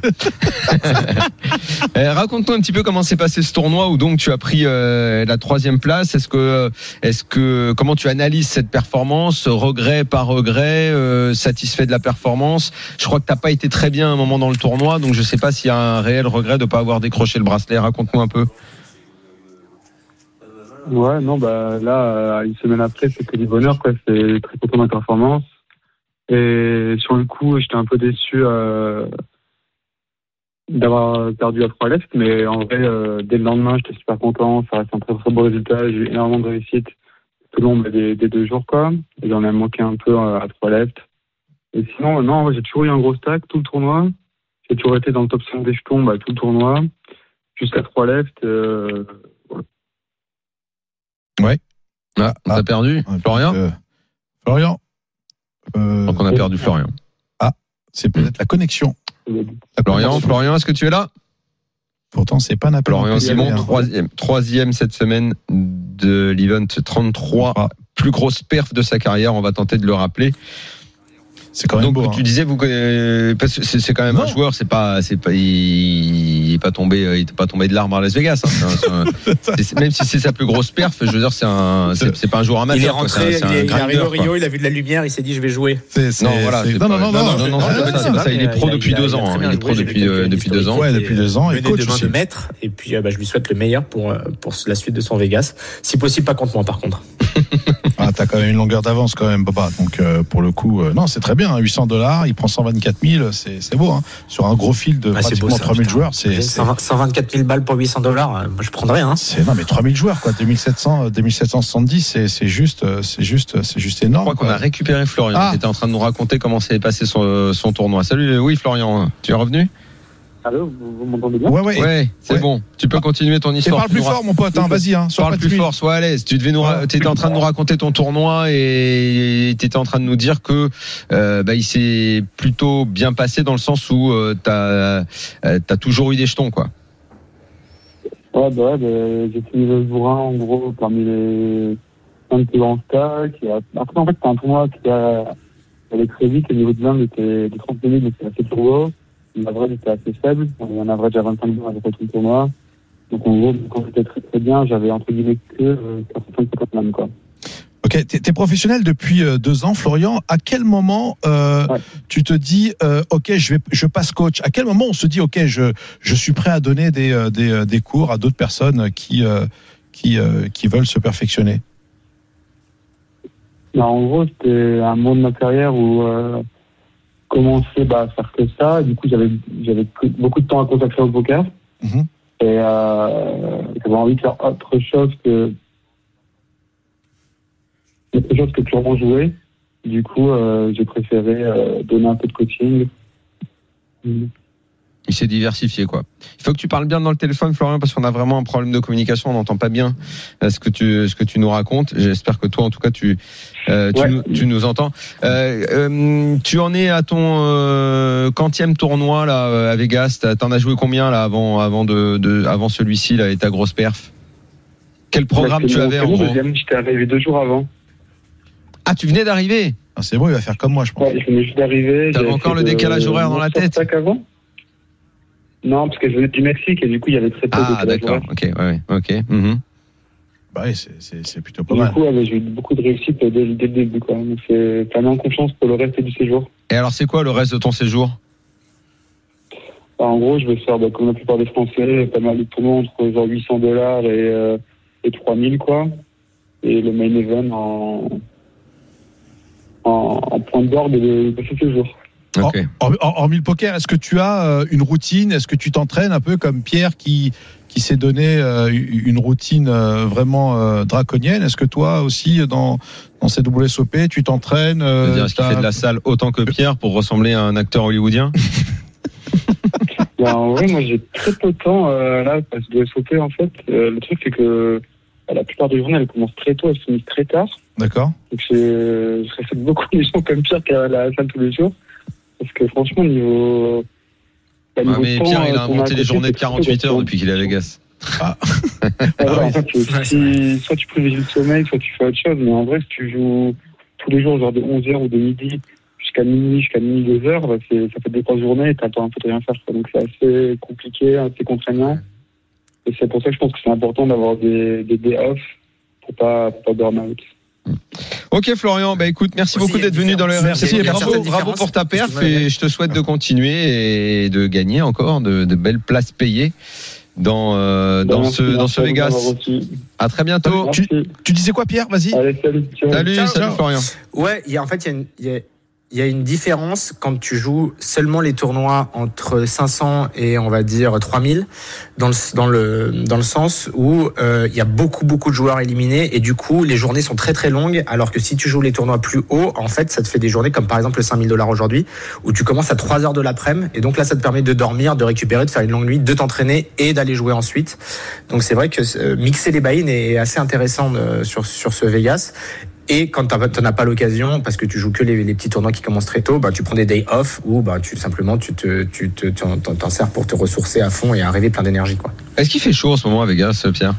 Euh, Raconte-nous un petit peu comment s'est passé ce tournoi où donc tu as pris euh, la troisième place. Est-ce que, est-ce que, comment tu analyses cette performance, regret par regret, euh, satisfait de la performance? Je crois que t'as pas été très bien à un moment dans le tournoi, donc je sais pas s'il y a un réel regret de pas avoir décroché le bracelet. Raconte-nous un peu. Ouais, non, bah là, euh, une semaine après, c'est que du bonheur, quoi. C'est très content de ma performance. Et sur le coup, j'étais un peu déçu euh, d'avoir perdu à 3 left, mais en vrai, euh, dès le lendemain, j'étais super content. Ça reste un très très beau résultat. J'ai eu énormément de réussite tout le long bah, des, des deux jours, quoi. Et j'en ai manqué un peu euh, à 3 left. Et sinon, non, ouais, j'ai toujours eu un gros stack tout le tournoi. J'ai toujours été dans le top 5 des jetons bah, tout le tournoi. Jusqu'à 3 left. Euh, Ah, on Ah. perdu, Ouais, Florian? euh, Florian. Euh, Donc on a perdu Florian. c'est peut-être la connexion. La Florian, connexion. Florian, est-ce que tu es là? Pourtant, c'est pas Naples. Florian Simon, troisième, troisième cette semaine de l'event 33. Ah, Plus grosse perf de sa carrière, on va tenter de le rappeler. C'est quand même Donc beau. hein. tu disais, vous que c'est quand même Non. un joueur, c'est pas, c'est pas, il, il est pas tombé, euh, il est pas tombé de l'arbre à Las Vegas. hein. Même si c'est sa plus grosse perf, je veux dire, c'est un, c'est pas un joueur amateur. il est quoi. rentré, C'est un- c'est il, est, un il est arrivé au quoi. Rio, il a vu de la lumière, il s'est dit je vais jouer. Non, voilà, non, non, non, non, non, non, non, non, c'est non, pas non, ça, non, c'est pas- il est pro a- depuis deux ans, hein. Il est pro depuis, euh, depuis deux ans. Ouais, depuis deux ans, et mené coach aussi. Et puis euh, bah, je lui souhaite le meilleur pour, euh, pour la suite de son Vegas. Si possible, pas contre moi par contre. Ah, t'as quand même une longueur d'avance quand même, Boba. Donc euh, pour le coup, euh, non, c'est très bien. hein, 800 dollars, il prend 124 000, c'est c'est beau. Hein. Sur un gros fil de Ah, c'est pratiquement beau, ça, 3000 putain. joueurs, c'est J'ai c'est 120 124 000 balles pour 800 dollars, moi je prendrais. Hein. c'est- non mais 3000 joueurs quoi. 2700, euh, 2770, c'est c'est juste, euh, c'est juste, c'est juste Je énorme. crois qu'on a récupéré Florian, Ah. qui était en train de nous raconter comment s'est passé son, son tournoi. Salut, oui Florian, tu es revenu? Allô, vous, vous m'entendez bien Ouais, ouais. Ouais, c'est Ouais. bon. Tu peux continuer ton Et histoire. parle Tu plus fort, mon pote. Hein, Vas-y, hein. Sois Parle pas plus fort, sois à l'aise. Tu devais nous, Ouais. étais en train de nous raconter ton tournoi et tu étais en train de nous dire que euh, bah, il s'est plutôt bien passé dans le sens où euh, t'as as toujours eu des jetons quoi. Ouais, bah ouais, bah, j'ai fini le jour 1 en gros parmi les 5 plus grands stacks. Après, en fait, c'était un tournoi qui a, allait très vite. Le niveau de blind était de 30 minutes, donc c'était assez turbo. L'average était assez faible. On avait un average à 25 blindes avec tout le tournoi. Donc en gros, quand j'étais très très bien, j'avais entre guillemets que euh, 45 blindes, quoi. Ok, t'es es professionnel depuis euh, deux ans, Florian. À quel moment euh, Ouais. tu te dis, euh, ok, je vais, je passe coach? À quel moment on se dit, ok, je, je suis prêt à donner des, euh, des, euh, des cours à d'autres personnes qui, euh, qui, euh, qui veulent se perfectionner? Bah, en gros, c'était un moment de ma carrière où commençais bah, à faire que ça. Du coup, j'avais j'avais beaucoup de temps à consacrer au poker. Mhm. Et euh, j'avais envie de faire autre chose que autre chose que purement jouer. Du coup, euh, j'ai préféré euh, donner un peu de coaching. Il s'est diversifié, quoi. Il faut que tu parles bien dans le téléphone, Florian, parce qu'on a vraiment un problème de communication. On n'entend pas bien euh, ce que tu ce que tu nous racontes. J'espère que toi, en tout cas, tu euh, tu, Ouais. nous, tu nous entends. Euh, euh, tu en es à ton euh, quantième tournoi là à Vegas. T'en as joué combien là avant avant de, de avant celui-ci là et ta grosse perf? Quel programme Bah, tu c'est mon- avais en gros? deuxième, J'étais arrivé deux jours avant. Ah, tu venais d'arriver? Ah, c'est bon, il va faire comme moi, je pense. Ouais, je venais juste d'arriver. T'avais encore le décalage horaire dans la tête? avant Non, parce que je venais du Mexique et du coup, il y avait très peu de Ah, d'accord. Ok, ouais, ouais, ok. mhm. Bah oui, c'est- plutôt pas Du mal. coup, ouais, j'ai eu beaucoup de réussite dès, dès le début. Quoi. Donc, c'est en confiance pour le reste du séjour. Et alors, c'est quoi le reste de ton séjour? Enfin, en gros, je vais faire, bah, comme la plupart des Français, pas mal de tournois entre genre 800 dollars et, euh, et 3000, quoi. Et le main event en, en, en point d'orgue de, de ce séjour. Ok. Hor- hor- Hormis le poker, est-ce que tu as euh, une routine? Est-ce que tu t'entraînes un peu comme Pierre qui, qui s'est donné euh, une routine euh, vraiment draconienne? Est-ce que toi aussi, dans, dans ces WSOP, tu t'entraînes Je est-ce qu'il fait de la salle autant que Pierre pour ressembler à un acteur hollywoodien? Bah, en vrai, moi, j'ai très peu de temps euh, là, parce que de SOP, en fait. Euh, le truc, c'est que bah, la plupart des journées, elles commencent très tôt, elles se finissent très tard. D'accord. Donc, j'ai- je respecte beaucoup les gens comme Pierre qui est à la salle tous les jours. Parce que franchement, niveau. bah, niveau Mais temps, Pierre, il euh, a qu'on inventé les journées de c'est très 48 heures depuis qu'il est à Vegas. Ah, en fait, c'est- si- soit tu privilégies le sommeil, soit tu fais autre chose. Mais en vrai, si tu joues tous les jours, genre de 11h ou de midi jusqu'à minuit, jusqu'à minuit, 2h, bah, ça fait des grosses journées et t'as pas un peu de rien faire. quoi. Donc c'est assez compliqué, assez contraignant. Et c'est pour ça que je pense que c'est important d'avoir des, des day off pour pas, pour pas burn out. Ok Florian, bah écoute, merci Aussi, beaucoup d'être venu dans le a Bravo, bravo pour ta perf et je te souhaite de continuer et de gagner encore de, de belles places payées dans euh, dans Merci, ce dans merci ce Vegas. À très bientôt. Merci. Tu disais quoi, Pierre? Vas-y. Salut. Salut, Ciao, salut ciao. Florian. Ouais, il y a, en fait, il y a une- il y a, il y a une différence quand tu joues seulement les tournois entre 500 et on va dire 3000 dans le dans le dans le sens où euh, il y a beaucoup beaucoup de joueurs éliminés et du coup les journées sont très très longues alors que si tu joues les tournois plus hauts en fait ça te fait des journées comme par exemple le 5000 dollars aujourd'hui où tu commences à 3 heures de l'après-midi et donc là ça te permet de dormir de récupérer de faire une longue nuit de t'entraîner et d'aller jouer ensuite. Donc c'est vrai que euh, mixer les buy-in est assez intéressant euh, sur sur ce Vegas et quand t'en t'en as pas l'occasion, parce que tu joues que les, les petits tournois qui commencent très tôt, bah, tu prends des days off ou bah, tu, simplement tu te, tu te, t'en, t'en- t'en sers pour te ressourcer à fond et arriver plein d'énergie. Quoi. Est-ce qu'il fait chaud en ce moment à Vegas, Pierre?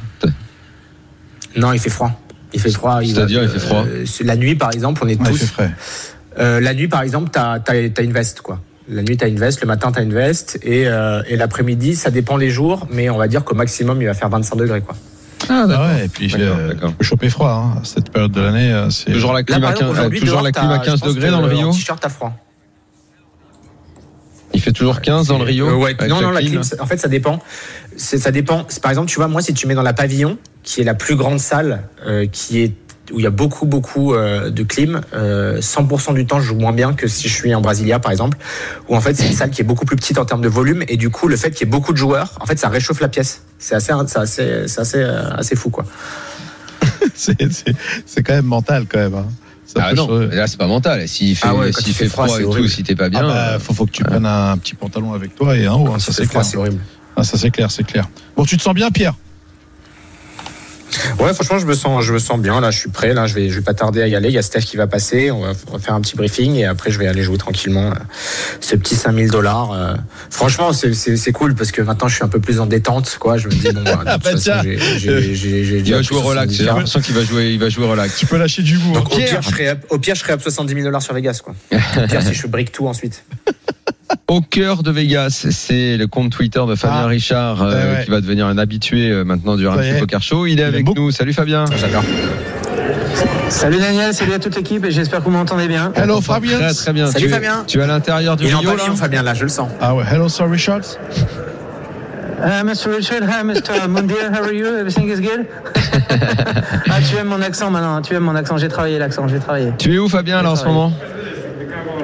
Non, il fait froid. Il fait froid. C'est-à-dire, il fait froid euh, La nuit, par exemple, on est Ouais, il tous. fait frais. Euh, la nuit, par exemple, t'as as, une veste, quoi. La nuit, t'as une veste, le matin, t'as une veste, et, euh, et l'après-midi, ça dépend les jours, mais on va dire qu'au maximum, il va faire 25 degrés, quoi. Ah Ah ouais, et puis tu peux choper froid. Hein. à Cette période de l'année, euh, c'est. Toujours la clim à exemple, 15, aujourd'hui, toujours la clim à je 15 pense degrés dans le Rio t-shirt, t'as froid. Il fait toujours 15 dans le Rio Euh, ouais, non, la non, la clim en fait, ça dépend. C'est- Ça dépend. Par exemple, tu vois, moi, si tu mets dans la pavillon, qui est la plus grande salle, euh, qui est où il y a beaucoup, beaucoup euh, de clim, euh, 100% du temps, je joue moins bien que si je suis en Brasilia, par exemple, où en fait, c'est une salle qui est beaucoup plus petite en termes de volume, et du coup, le fait qu'il y ait beaucoup de joueurs, en fait, ça réchauffe la pièce. C'est assez, c'est assez, c'est assez, euh, assez fou, quoi. c'est, c'est, c'est quand même mental, quand même. Hein. Ça Ah non, là c'est pas mental. S'il fait, Ah ouais, quand s'il il fait froid, froid c'est et tout, horrible. si t'es pas bien. Ah bah, euh, faut, faut que tu prennes un petit pantalon avec toi et un haut. hein, ça, c'est clair. c'est horrible. Ah, ça, c'est clair, c'est clair. Bon, tu te sens bien, Pierre? Ouais, franchement, je me sens, je me sens bien. Là, je suis prêt. Là, je vais, je vais pas tarder à y aller. Il y a Steph qui va passer. On va, on va faire un petit briefing et après, je vais aller jouer tranquillement euh, ce petit 5000 dollars. euh. Franchement, c'est, cool parce que maintenant, je suis un peu plus en détente, quoi. Je me dis bon, bah, de toute bah, façon, tiens. j'ai, Il va jouer relax. 70 J'ai l'impression qu'il va jouer, il va jouer relax. Tu peux lâcher du goût. Donc, hein. au pire, je serai, up- au pire, je serai up 70 000 dollars sur Vegas, quoi. Au pire, si je brique tout ensuite. Au cœur de Vegas, c'est le compte Twitter de Fabien Ah. Richard euh, Ouais, ouais. qui va devenir un habitué euh, maintenant du RMC. Poker Show. Il est avec beaucoup. nous. Salut Fabien. Salut Daniel, salut à toute l'équipe et j'espère que vous m'entendez bien. Hello, Fabien. très bien. Salut, tu, es- Fabien. Tu es à l'intérieur du Il est en Rio là Fabien, là, je le sens. Ah ouais, hello, Sir Richard. Uh, Mr. Richard, hi Mr. Mundir, how are you? Everything is good? ah, tu aimes mon accent maintenant, tu aimes mon accent, j'ai travaillé l'accent, j'ai travaillé. Tu es où Fabien là en ce moment?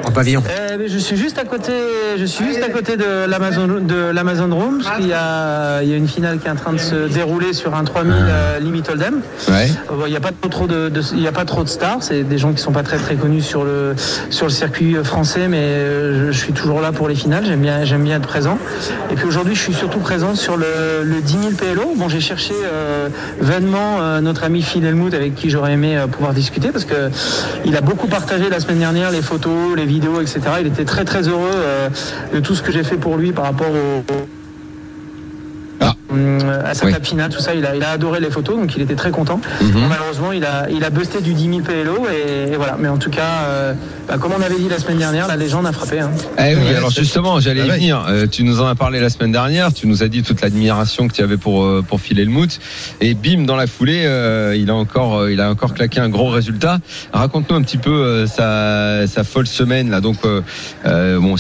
En pavillon. Euh, mais je suis juste à côté, je suis juste à côté de l'Amazon de l'Amazon Room. parce qu'il y a, il y a une finale qui est en train de se dérouler sur un 3000 euh, Limit Hold'em. Ouais. Euh, Il n'y a pas trop de, de- il y a pas trop de stars. C'est des gens qui sont pas très très connus sur le sur le circuit français, mais euh, je, je suis toujours là pour les finales. J'aime bien j'aime bien être présent. Et puis aujourd'hui, je suis surtout présent sur le, le 10 000 PLO. Bon, j'ai cherché euh, vainement euh, notre ami Phil Helmut avec qui j'aurais aimé euh, pouvoir discuter parce que il a beaucoup partagé la semaine dernière les photos, les vidéos, etc. Il était très très heureux euh, de tout ce que j'ai fait pour lui par rapport au, à sa Oui. tapina, tout ça, il a, il a adoré les photos, donc il était très content. Mhm. Malheureusement, il a, il a busté du 10 000 PLO et, et voilà. Mais en tout cas, euh, bah, comme on avait dit la semaine dernière, la légende a frappé. hein. Eh oui, Ouais, alors justement, j'allais y Ah venir. Euh, tu nous en as parlé la semaine dernière. Tu nous as dit toute l'admiration que tu avais pour euh, pour Phil Helmut. Et bim, dans la foulée, euh, il a encore euh, il a encore claqué un gros résultat. Raconte-nous un petit peu euh, sa sa folle semaine là. Donc euh, euh, bon,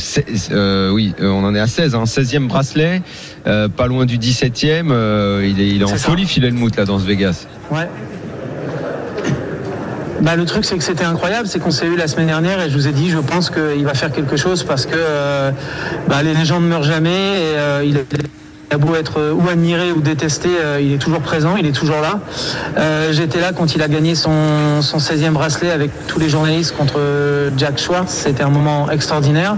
euh, oui, euh, on en est à 16, hein, 16e bracelet, euh, pas loin du 17e. euh, il est il est en ça. folie Phil Helmut là dans ce Vegas. Ouais. Bah, le truc, c'est que c'était incroyable, c'est qu'on s'est eu la semaine dernière et je vous ai dit, je pense qu'il va faire quelque chose parce que euh, bah, les légendes ne meurent jamais et il est. Il a beau être euh, ou admiré ou détesté, euh, il est toujours présent, il est toujours là. Euh, J'étais là quand il a gagné son, son 16e bracelet avec tous les journalistes contre Jack Schwartz. C'était un moment extraordinaire.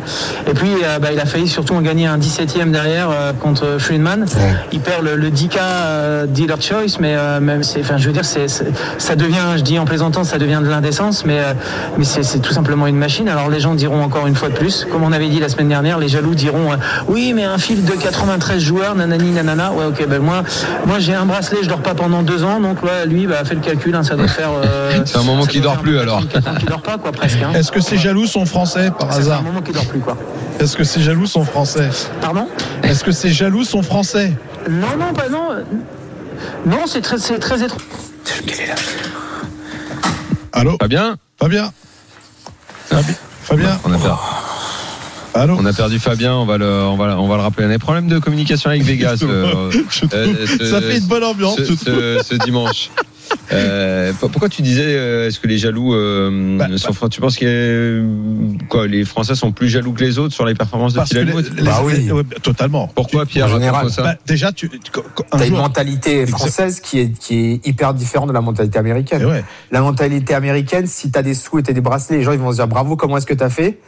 Et puis, euh, bah, il a failli surtout en gagner un 17e derrière euh, contre Friedman. Il perd le, le 10K euh, dealer choice, mais même c'est, enfin, je veux dire, ça devient, je dis en plaisantant, ça devient de l'indécence, mais, mais c'est, tout simplement une machine. Alors les gens diront encore une fois de plus, comme on avait dit la semaine dernière, les jaloux diront, oui, mais un fil de 93 joueurs, nanani, nanana. Ouais, ok, ben moi, moi j'ai un bracelet, je dors pas pendant deux ans, donc ouais, lui, bah, fait le calcul, hein, ça doit faire. euh, C'est un moment doit dort plus, alors. 34 ans qu'il dort pas, quoi, presque. Hein. Est-ce que ces jaloux sont français par hasard un moment qu'il dort plus, quoi. Est-ce que ces jaloux sont français Pardon Est-ce que ces jaloux sont français Non, non, pas non. Non, c'est très, c'est très étrange. Allô Pas bien Fabien Fabi- Fabien On a perdu. Allô On a perdu Fabien, on va le, on va, on va le rappeler. On a des problèmes de communication avec Vegas. euh, euh, ce- Ça fait une bonne ambiance. ce dimanche. Euh, pourquoi tu disais euh, est-ce que les jaloux euh, Bah, sont fran- tu penses que quoi les Français sont plus jaloux que les autres sur les performances de les- Bah oui. totalement. Pourquoi Pierre en général, ça Bah, déjà, tu, T'as une mentalité française qui est, qui est hyper différente de la mentalité américaine. Eh ouais. La mentalité américaine, si t'as des sous et t'as des bracelets, les gens ils vont se dire bravo, comment est-ce que t'as fait?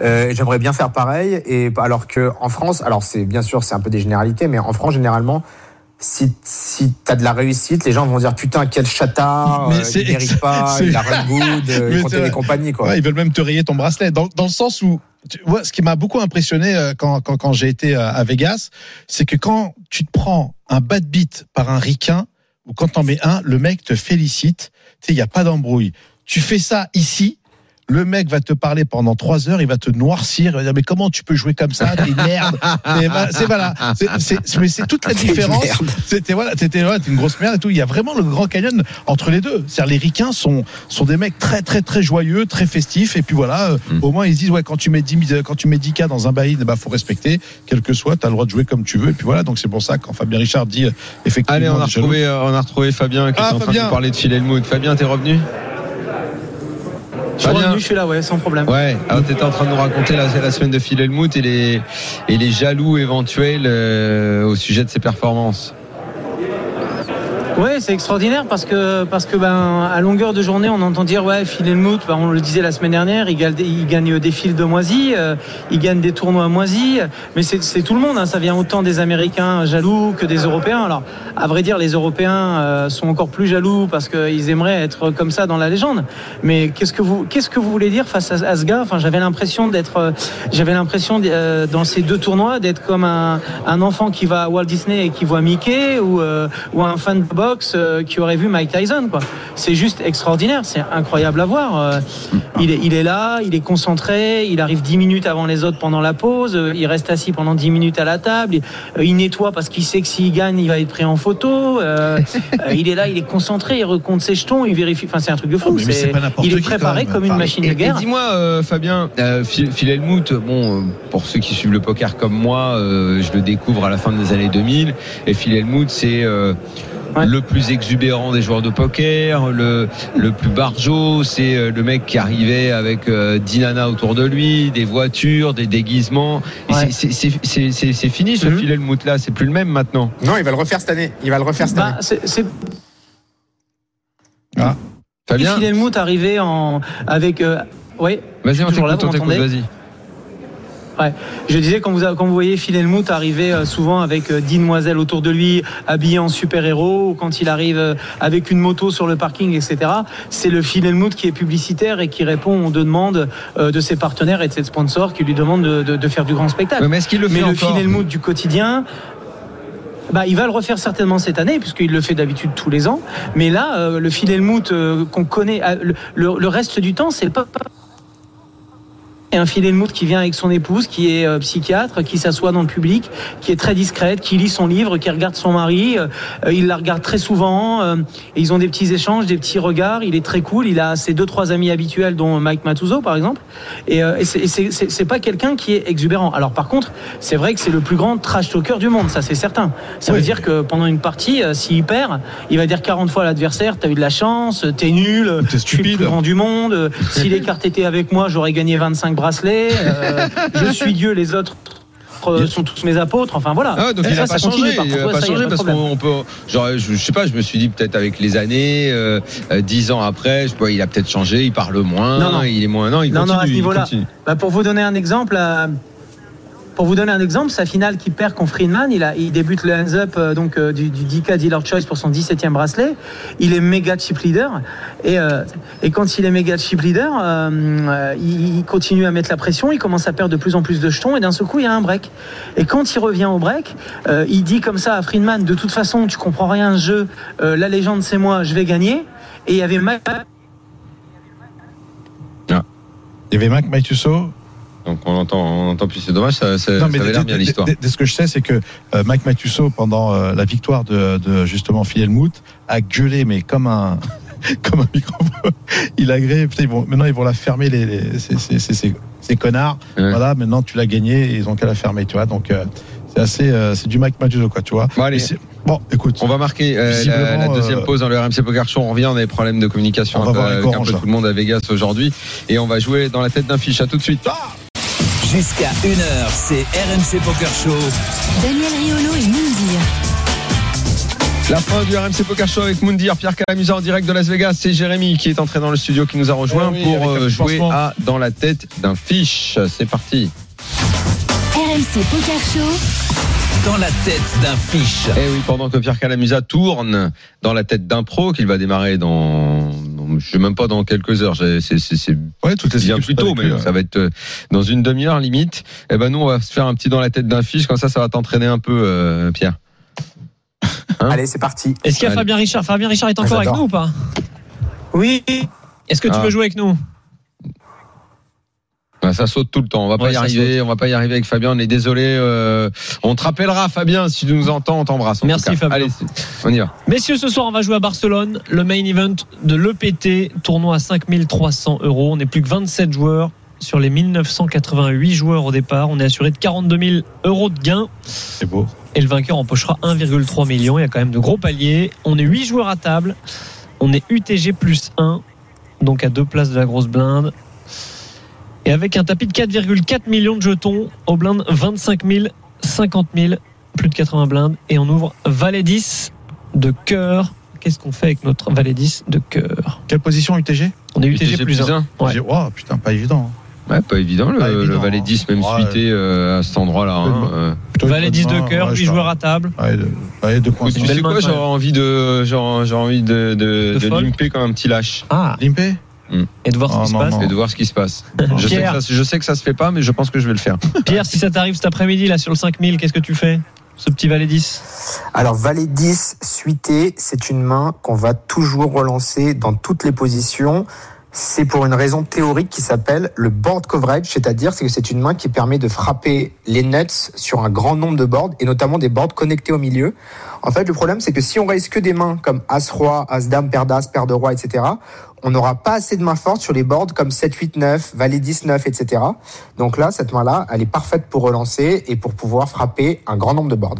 Euh, J'aimerais bien faire pareil. Et alors que en France, alors c'est bien sûr c'est un peu des généralités, mais en France généralement, si si t'as de la réussite, les gens vont dire putain quel chatard, euh, il mérite pas, il a rien good, euh, il les compagnies quoi. Ouais, ils veulent même te rayer ton bracelet. Dans, dans le sens où, tu ce qui m'a beaucoup impressionné euh, quand, quand, quand j'ai été euh, à Vegas, c'est que quand tu te prends un bad beat par un ricain, ou quand t'en mets un, le mec te félicite. Tu sais, il n'y a pas d'embrouille. Tu fais ça ici, le mec va te parler pendant trois heures, il va te noircir, il va dire mais comment tu peux jouer comme ça, t'es une merde. C'est voilà, c'est mais c'est toute la différence. C'était voilà, t'étais voilà, une grosse merde et tout. Il y a vraiment le grand canyon entre les deux. C'est-à-dire les ricains sont sont des mecs très très très joyeux, très festifs et puis voilà, euh, Mm. au moins ils se disent ouais quand tu mets 10 000 quand tu mets 10 k dans un bail, bah faut respecter, quel que soit, t'as le droit de jouer comme tu veux et puis voilà. Donc c'est pour ça que quand Fabien Richard dit euh, effectivement Allez, on a les jaloux- retrouvé, euh, on a retrouvé Fabien qui Ah, est en train Fabien. de nous parler de Phil Helmut. Fabien, t'es revenu? Je suis Fabien. revenu, je suis là, ouais, sans problème. Ouais, alors t'étais en train de nous raconter la, la semaine de Phil Helmut et les, et les jaloux éventuels euh, au sujet de ses performances. Ouais, c'est extraordinaire parce que parce que ben à longueur de journée, on entend dire ouais, Phil Helmut, ben, on le disait la semaine dernière, il gagne, des fils de moisis, euh, il gagne des tournois moisis, mais c'est c'est tout le monde, hein, ça vient autant des Américains jaloux que des Européens. Alors à vrai dire, les Européens euh, sont encore plus jaloux parce qu'ils aimeraient être comme ça dans la légende. Mais qu'est-ce que vous qu'est-ce que vous voulez dire face à, à ce gars? Enfin, j'avais l'impression d'être euh, j'avais l'impression euh, dans ces deux tournois d'être comme un, un enfant qui va à Walt Disney et qui voit Mickey ou euh, ou un fan de boxe euh, qui aurait vu Mike Tyson quoi. C'est juste extraordinaire, c'est incroyable à voir. Euh, il est il est là, il est concentré, il arrive 10 minutes avant les autres pendant la pause, euh, il reste assis pendant 10 minutes à la table, il, euh, il nettoie parce qu'il sait que s'il gagne, il va être pris en photo. euh, euh, il est là, il est concentré, il recompte ses jetons, il vérifie. Enfin, c'est un truc de fou. Non, mais- mais C'est- c'est pas n'importe il est préparé comme une Enfin, machine Et, de et guerre. dis-moi, euh, Fabien, euh, Phil, Phil Helmut, bon, euh, pour ceux qui suivent le poker comme moi, euh, je le découvre à la fin des années 2000. Et Phil Helmut, c'est euh, Ouais. le plus exubérant des joueurs de poker, le, le plus barjot, c'est euh, le mec qui arrivait avec euh, 10 nanas autour de lui, des voitures, des déguisements. Ouais. c'est- fini ce Mhm. filet le mout là, c'est plus le même maintenant. Non, il va le refaire cette année. Il va le refaire cette année. Bah, c'est c'est Fabien, Phil Helmut arrivé en avec. euh, oui. vas-y on t'écoute, on vas-y. Je disais quand vous quand vous voyez Phil Helmut arriver euh, souvent avec euh, 10 demoiselles autour de lui, habillé en super-héros, ou quand il arrive euh, avec une moto sur le parking, etc. C'est le Phil Helmut qui est publicitaire et qui répond aux demandes euh, de ses partenaires et de ses sponsors qui lui demandent de, de- de faire du grand spectacle. Ouais, Mais est-ce qu'il le fait Mais le Phil Helmut du quotidien. Bah, il va le refaire certainement cette année, puisqu'il le fait d'habitude tous les ans. Mais là, euh, le Phil Helmut euh, qu'on connaît, euh, le, reste du temps, c'est pas. Et un Helmut qui vient avec son épouse, qui est euh, psychiatre, qui s'assoit dans le public, qui est très discrète, qui lit son livre, qui regarde son mari. euh, euh, il la regarde très souvent. euh, et ils ont des petits échanges, des petits regards. Il est très cool. Il a ses deux trois amis habituels, dont Mike Matuso par exemple. Et, et c'est- pas quelqu'un qui est exubérant. Alors par contre, c'est vrai que c'est le plus grand trash talker du monde, ça c'est certain. Ça veut dire que pendant une partie, s'il perd, il va dire 40 fois à l'adversaire T'as eu de la chance, t'es nul, T'es je suis le stupide. plus grand du monde. Si les cartes étaient avec moi, j'aurais gagné 25 bracelets. euh, je suis Dieu, les autres sont tous mes apôtres. Enfin voilà. Ah, donc Et il ça, n'a ça pas continue, changé, par il a Ouais, pas ça, a changé pas parce qu'on peut, genre, je, je sais pas, je me suis dit peut-être avec les années, euh, euh, dix ans après, je pas, il a peut-être changé, il parle moins, Non, non. il est moins, non, il Non, non, continue, à ce niveau-là. Bah, pour vous donner un exemple, pour vous donner un exemple, sa finale qui perd contre Friedman, il, débute le hands-up euh, donc euh, du, du 10K Dealer Choice pour son 17e bracelet. Il est méga chip leader et, euh, quand il est méga chip leader, il, continue à mettre la pression, il commence à perdre de plus en plus de jetons et d'un seul coup il y a un break. Et quand il revient au break, il dit comme ça à Friedman de toute façon tu comprends rien ce jeu, la légende c'est moi, je vais gagner. Et il y avait Mike Il y avait Mac Maituso. Donc on entend, on entend plus, c'est dommage, ça, ça, ça avait l'air bien l'histoire. ce que je sais, c'est que euh, Mac Maituso, pendant euh, la victoire de, de justement Phil Helmut, a gueulé, mais comme un. Comme un micro, il a gré. Putain, ils vont, maintenant, ils vont la fermer, les, les- ces, ces- ces- ces- ces connards. Ouais. Voilà, maintenant, tu l'as gagné et ils ont qu'à la fermer, tu vois. Donc, euh, c'est assez. euh, c'est du Mac Maituso, quoi, tu vois. Bon, allez. Mais c'est- Bon, écoute. On va marquer euh, la, deuxième euh, pause dans le RMC Poker Show. On revient, on a des problèmes de communication On va un peu voir avec un peu tout le monde à Vegas aujourd'hui. Et on va jouer dans la tête d'un fiche. À tout de suite. Jusqu'à 1h, c'est RMC Poker Show. Daniel Riolo et Mindir. La fin du RMC Poker Show avec Moundir, Pierre Calamusa en direct de Las Vegas. C'est Jérémy qui est entré dans le studio qui nous a rejoint Eh oui, pour euh, jouer à Dans la tête d'un fiche. C'est parti. RMC Poker Show. Dans la tête d'un fiche. Et oui, pendant que Pierre Calamusa tourne dans la tête d'un pro qu'il va démarrer dans, je sais même pas dans quelques heures. C'est Ouais, tout est bien plus tôt, mais ça va être euh, dans une demi-heure limite. Et ben nous, on va se faire un petit dans la tête d'un fiche. Comme ça, ça va t'entraîner un peu, euh, Pierre. Hein Allez, c'est parti. Est-ce qu'il y a Allez. Fabien Richard? Fabien Richard est encore avec nous ou pas? Oui, Est-ce que tu Ah. veux jouer avec nous? Ça saute tout le temps. On va pas y arriver. On va pas y arriver avec Fabien. On est désolé. euh, on te rappellera, Fabien, si tu nous entends, on t'embrasse. en Merci. Fabien. Allez, on y va. Messieurs, ce soir, on va jouer à Barcelone, le main event de l'EPT, tournoi à 5300 euros. On n'est plus que 27 joueurs sur les 1988 joueurs au départ. On est assuré de 42 000 euros de gains C'est beau. et le vainqueur empochera 1,3 million. Il y a quand même de gros paliers. On est 8 joueurs à table. On est UTG plus 1, donc à deux places de la grosse blinde. Et avec un tapis de 4,4 millions de jetons, au blinde 25 000, 50 000, plus de 80 blindes. Et on ouvre Valet 10 de cœur. Qu'est-ce qu'on fait avec notre Valet 10 de cœur Quelle position UTG On est UTG, plus 1. un. Ouais. Wow, putain, pas évident. hein. Ouais, pas évident, le, Pas le évident, Valet hein. 10, même Ouais. suité euh, à cet endroit-là. hein, Ouais. euh. Plutôt Valet une 10 bonne de cœur, ouais, 8 je joueurs à table. Ouais, de- ouais, deux points. Écoute, tu sais quoi, j'aurais envie de, j'aurais envie de, de, De de fold limper comme un petit lâche Ah, Et de voir ce Oh, qui se passe. non. et de voir ce qui se passe. Je sais, que Pierre. ça, je sais que ça se fait pas, mais je pense que je vais le faire. Pierre, si ça t'arrive cet après-midi, là, sur le 5000, qu'est-ce que tu fais Ce petit Valet 10 Alors, Valet 10 suité, c'est une main qu'on va toujours relancer dans toutes les positions. C'est pour une raison théorique qui s'appelle le board coverage, c'est-à-dire c'est que c'est une main qui permet de frapper les nuts sur un grand nombre de boards et notamment des boards connectés au milieu. En fait, le problème c'est que si on raise que des mains comme As-Roi, As-Dame, Paire d'As, Paire de Roi, etc., on n'aura pas assez de mains fortes sur les boards comme 7, 8, 9, Valet 10, 9, etc. Donc là, cette main-là, elle est parfaite pour relancer et pour pouvoir frapper un grand nombre de boards.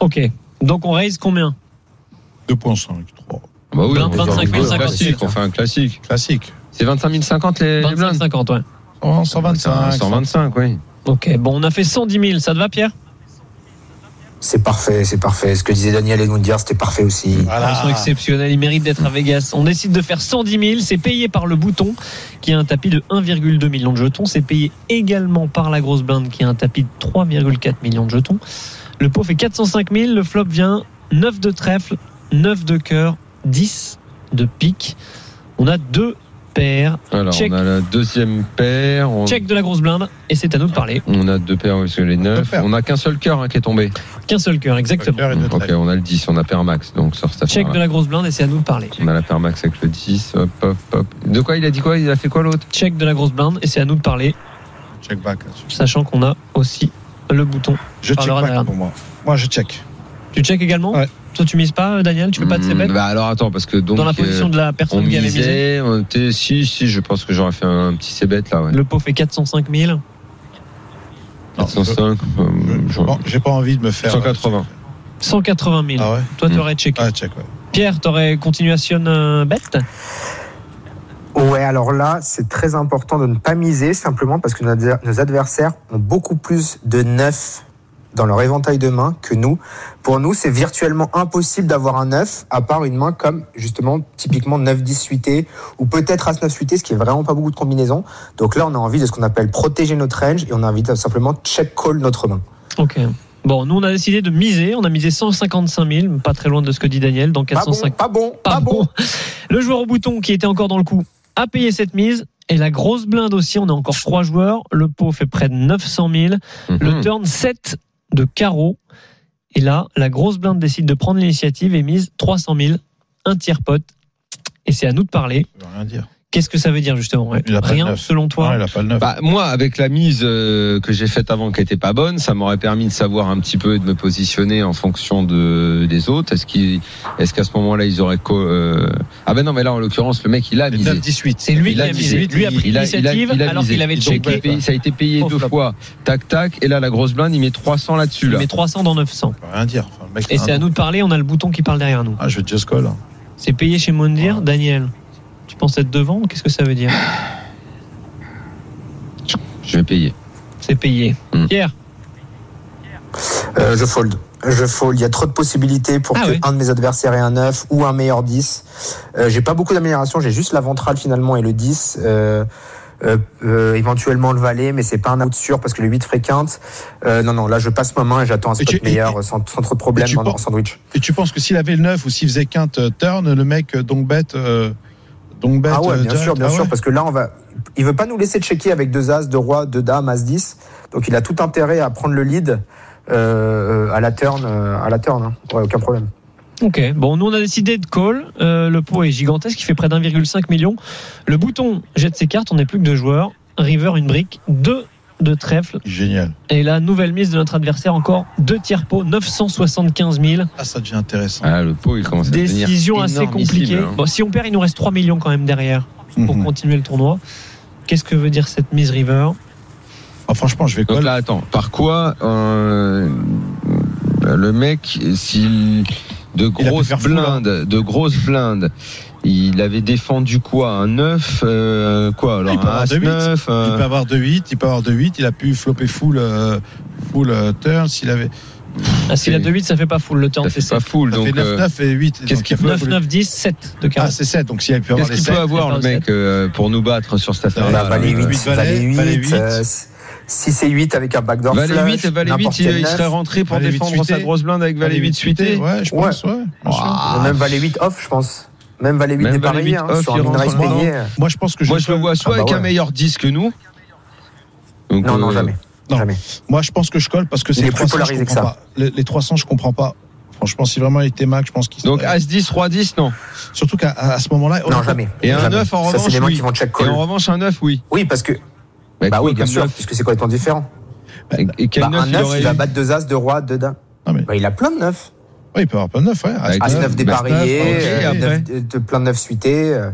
Ok. Donc on raise combien? 2.5, 3. Bah oui, Blind on fait un 25 000, classique, 50. on fait un classique. Classique. C'est 25 000 50 les, les blindes 25-50, ouais. 125. 125, oui. Ok, bon, on a fait 110 000. Ça te va, Pierre? C'est parfait, c'est parfait. Ce que disait Daniel et nous dire, c'était parfait aussi. Voilà. Ils sont exceptionnels, ils méritent d'être à Vegas. On décide de faire 110 000, c'est payé par le bouton qui a un tapis de 1,2 million de jetons. C'est payé également par la grosse blinde qui a un tapis de 3,4 millions de jetons. Le pot fait 405 000, le flop vient 9 de trèfle, 9 de cœur, 10 de pique. On a deux Alors, Check. on a la deuxième paire. On, Check de la grosse blinde et c'est à nous de parler. on a deux paires sur les neuf. On a qu'un seul cœur hein, qui est tombé. Qu'un seul cœur, exactement. Cœur Ok, on a le 10, on a paire max. Donc, sur cette Check de la grosse blinde et c'est à nous de parler. On a la paire max avec le 10. Hop, hop, hop. De quoi il a dit quoi? Il a fait quoi l'autre? Check de la grosse blinde et c'est à nous de parler, Check back. sachant qu'on a aussi le bouton. Je check derrière. back pour moi. Moi, je check. Tu check également Ouais. Toi, tu mises pas, Daniel Tu fais pas de ces Hmm, bêtes Bah alors attends, parce que donc. Dans la euh, position de la on personne qui avait misé misait, on était, si, si, je pense que j'aurais fait un, petit C-bet là, ouais. Le pot fait 405 000. 405, euh, Je- j'aurais- bon, J'ai pas envie de me faire. 180. 180 000. Ah ouais Toi, tu Hmm. aurais checké. Ah, check, ouais. Pierre, tu aurais continuation euh, bet Ouais, alors là, c'est très important de ne pas miser simplement parce que nos adversaires ont beaucoup plus de 9 dans leur éventail de mains que nous. Pour nous, c'est virtuellement impossible d'avoir un 9 à part une main comme justement typiquement 9-10 suité ou peut-être As-9 suité, ce qui est vraiment pas beaucoup de combinaisons. Donc là, on a envie de ce qu'on appelle protéger notre range et on a envie de simplement check call notre main. Ok. Bon, nous, on a décidé de miser. On a misé 155 000, pas très loin de ce que dit Daniel, dans Pas bon, 405 pas bon, Pas pas bon. bon. Le joueur au bouton qui était encore dans le coup a payé cette mise. Et la grosse blinde aussi, on a encore trois joueurs. Le pot fait près de 900 000. Le Mhm. turn 7 de carreau. Et là, la grosse blinde décide de prendre l'initiative et mise 300 000, un tiers pot. Et c'est à nous de parler. Qu'est-ce que ça veut dire justement ouais Il a pas le Rien selon toi il a pas le 9. Bah, moi, avec la mise euh, que j'ai faite avant qui était pas bonne, ça m'aurait permis de savoir un petit peu et de me positionner en fonction de des autres. Est-ce qu'il, est-ce qu'à ce moment-là ils auraient co- euh... ah ben non, mais là en l'occurrence le mec il a Le misé. 9, 18. C'est lui Il qui a misé. misé. Lui a pris l'initiative alors qu'il avait Donc, checké. payé- ça a été payé deux flop. fois. Tac tac. Et là la grosse blinde il met 300 là-dessus Il là. met 300 dans 900. Ça veut rien dire. Enfin, le mec, Et c'est à nous de parler. On a le bouton qui parle derrière nous. Ah, je vais just call. hein. C'est payé chez Mondir. Daniel, tu penses être devant Qu'est-ce que ça veut dire Je vais payer. C'est payé. Hmm. Pierre, Euh, je fold. Je fold. Il y a trop de possibilités pour Ah que un de mes adversaires ait un 9 ou un meilleur 10. Euh, j'ai pas beaucoup d'amélioration. J'ai juste la ventrale finalement et le 10. Euh, euh, euh, éventuellement le valet, mais c'est pas un out sûr parce que le 8 fréquente. Euh, non, non, là je passe ma main et j'attends un spot tu- et- meilleur sans, sans trop de problème et tu en, sandwich. Et tu penses que s'il avait le 9 ou s'il faisait quinte turn, le mec, donc bête. Euh, donc bête. Ah ouais, euh, bien direct, sûr, bien ah sûr, ouais. parce que là on va. Il veut pas nous laisser checker avec deux as, deux rois, deux dames, as 10. Donc il a tout intérêt à prendre le lead euh, à la turn, euh, à la turn. hein. Ouais, aucun problème. Ok, bon, nous on a décidé de call. Euh, le pot est gigantesque, il fait près d'1,5 million. Le bouton jette ses cartes, on n'est plus que deux joueurs. River, une brique, deux de trèfle. Génial. Et la nouvelle mise de notre adversaire, encore deux tiers pots, 975 000. Ah, ça devient intéressant. Ah, le pot il commence à devenir Décision assez compliquée. hein. Bon, si on perd, il nous reste 3 millions quand même derrière pour Mhm. continuer le tournoi. Qu'est-ce que veut dire cette mise River? Ah, franchement, je vais là, attends, par quoi euh, le mec, s'il de grosses blindes, de grosses blindes, il avait défendu quoi Un 9 euh, Quoi il Alors peut un avoir As de huit. 9 Il peut avoir de 8, il peut avoir de 8, il a pu flopper full, euh, full euh, turn s'il avait. ah, S'il a 2-8, ça fait pas full. Le turn, Ça c'est fait pas 7. full. Ça Donc, fait 9, euh, 9 et 8. qu'est-ce qu'il il peut- a 9, 9, 10, 7 de carreau. Ah, c'est 7, donc s'il peut avoir qu'est-ce les qu'il peut 7. avoir le mec euh, pour nous battre sur cette affaire Là, Là, valet 8, euh, huit valet valets, 8, valet huit. euh, si c'est 8 avec un backdoor Valet flush, 8, Valet 8, n'importe il, il neuf. serait rentré pour Valet défendre sa grosse blinde avec Valet 8 suité. Ouais, je Ouais. pense, ouais. bien sûr. Ah. Même valet 8 off, je pense. Même valet 8 Même dépareillé, valet 8 hein, sur il un rentre min-raise dedans. payé. Moi, je pense que je Moi, je le vois soit Ah bah avec un ouais. meilleur 10 que nous. Donc, Non, non, euh, jamais. non. Jamais. Moi, je pense que je colle parce que Il c'est est plus 300, je polarisé que comprends ça. pas. Les, les 300, je comprends pas. Franchement, si vraiment il était Mac, je pense qu'il Donc As 10, Roi 10, non. Surtout qu'à ce moment-là. Non, jamais. Et un Jamais. 9 en Ça, revanche, c'est les mains oui. qui vont check Et en revanche, un 9, oui. Oui, parce que. Bah, Bah oui, bien sûr, neuf puisque c'est complètement différent. Et, et quel Bah, 9 un il 9, aurait il va battre deux as, deux rois, deux dames. Non, mais- Bah, il a plein de 9. Ouais, il peut avoir plein de 9, ouais. Avec As neuf, 9 bah, dépareillé, ok, euh, plein de 9 suités. euh.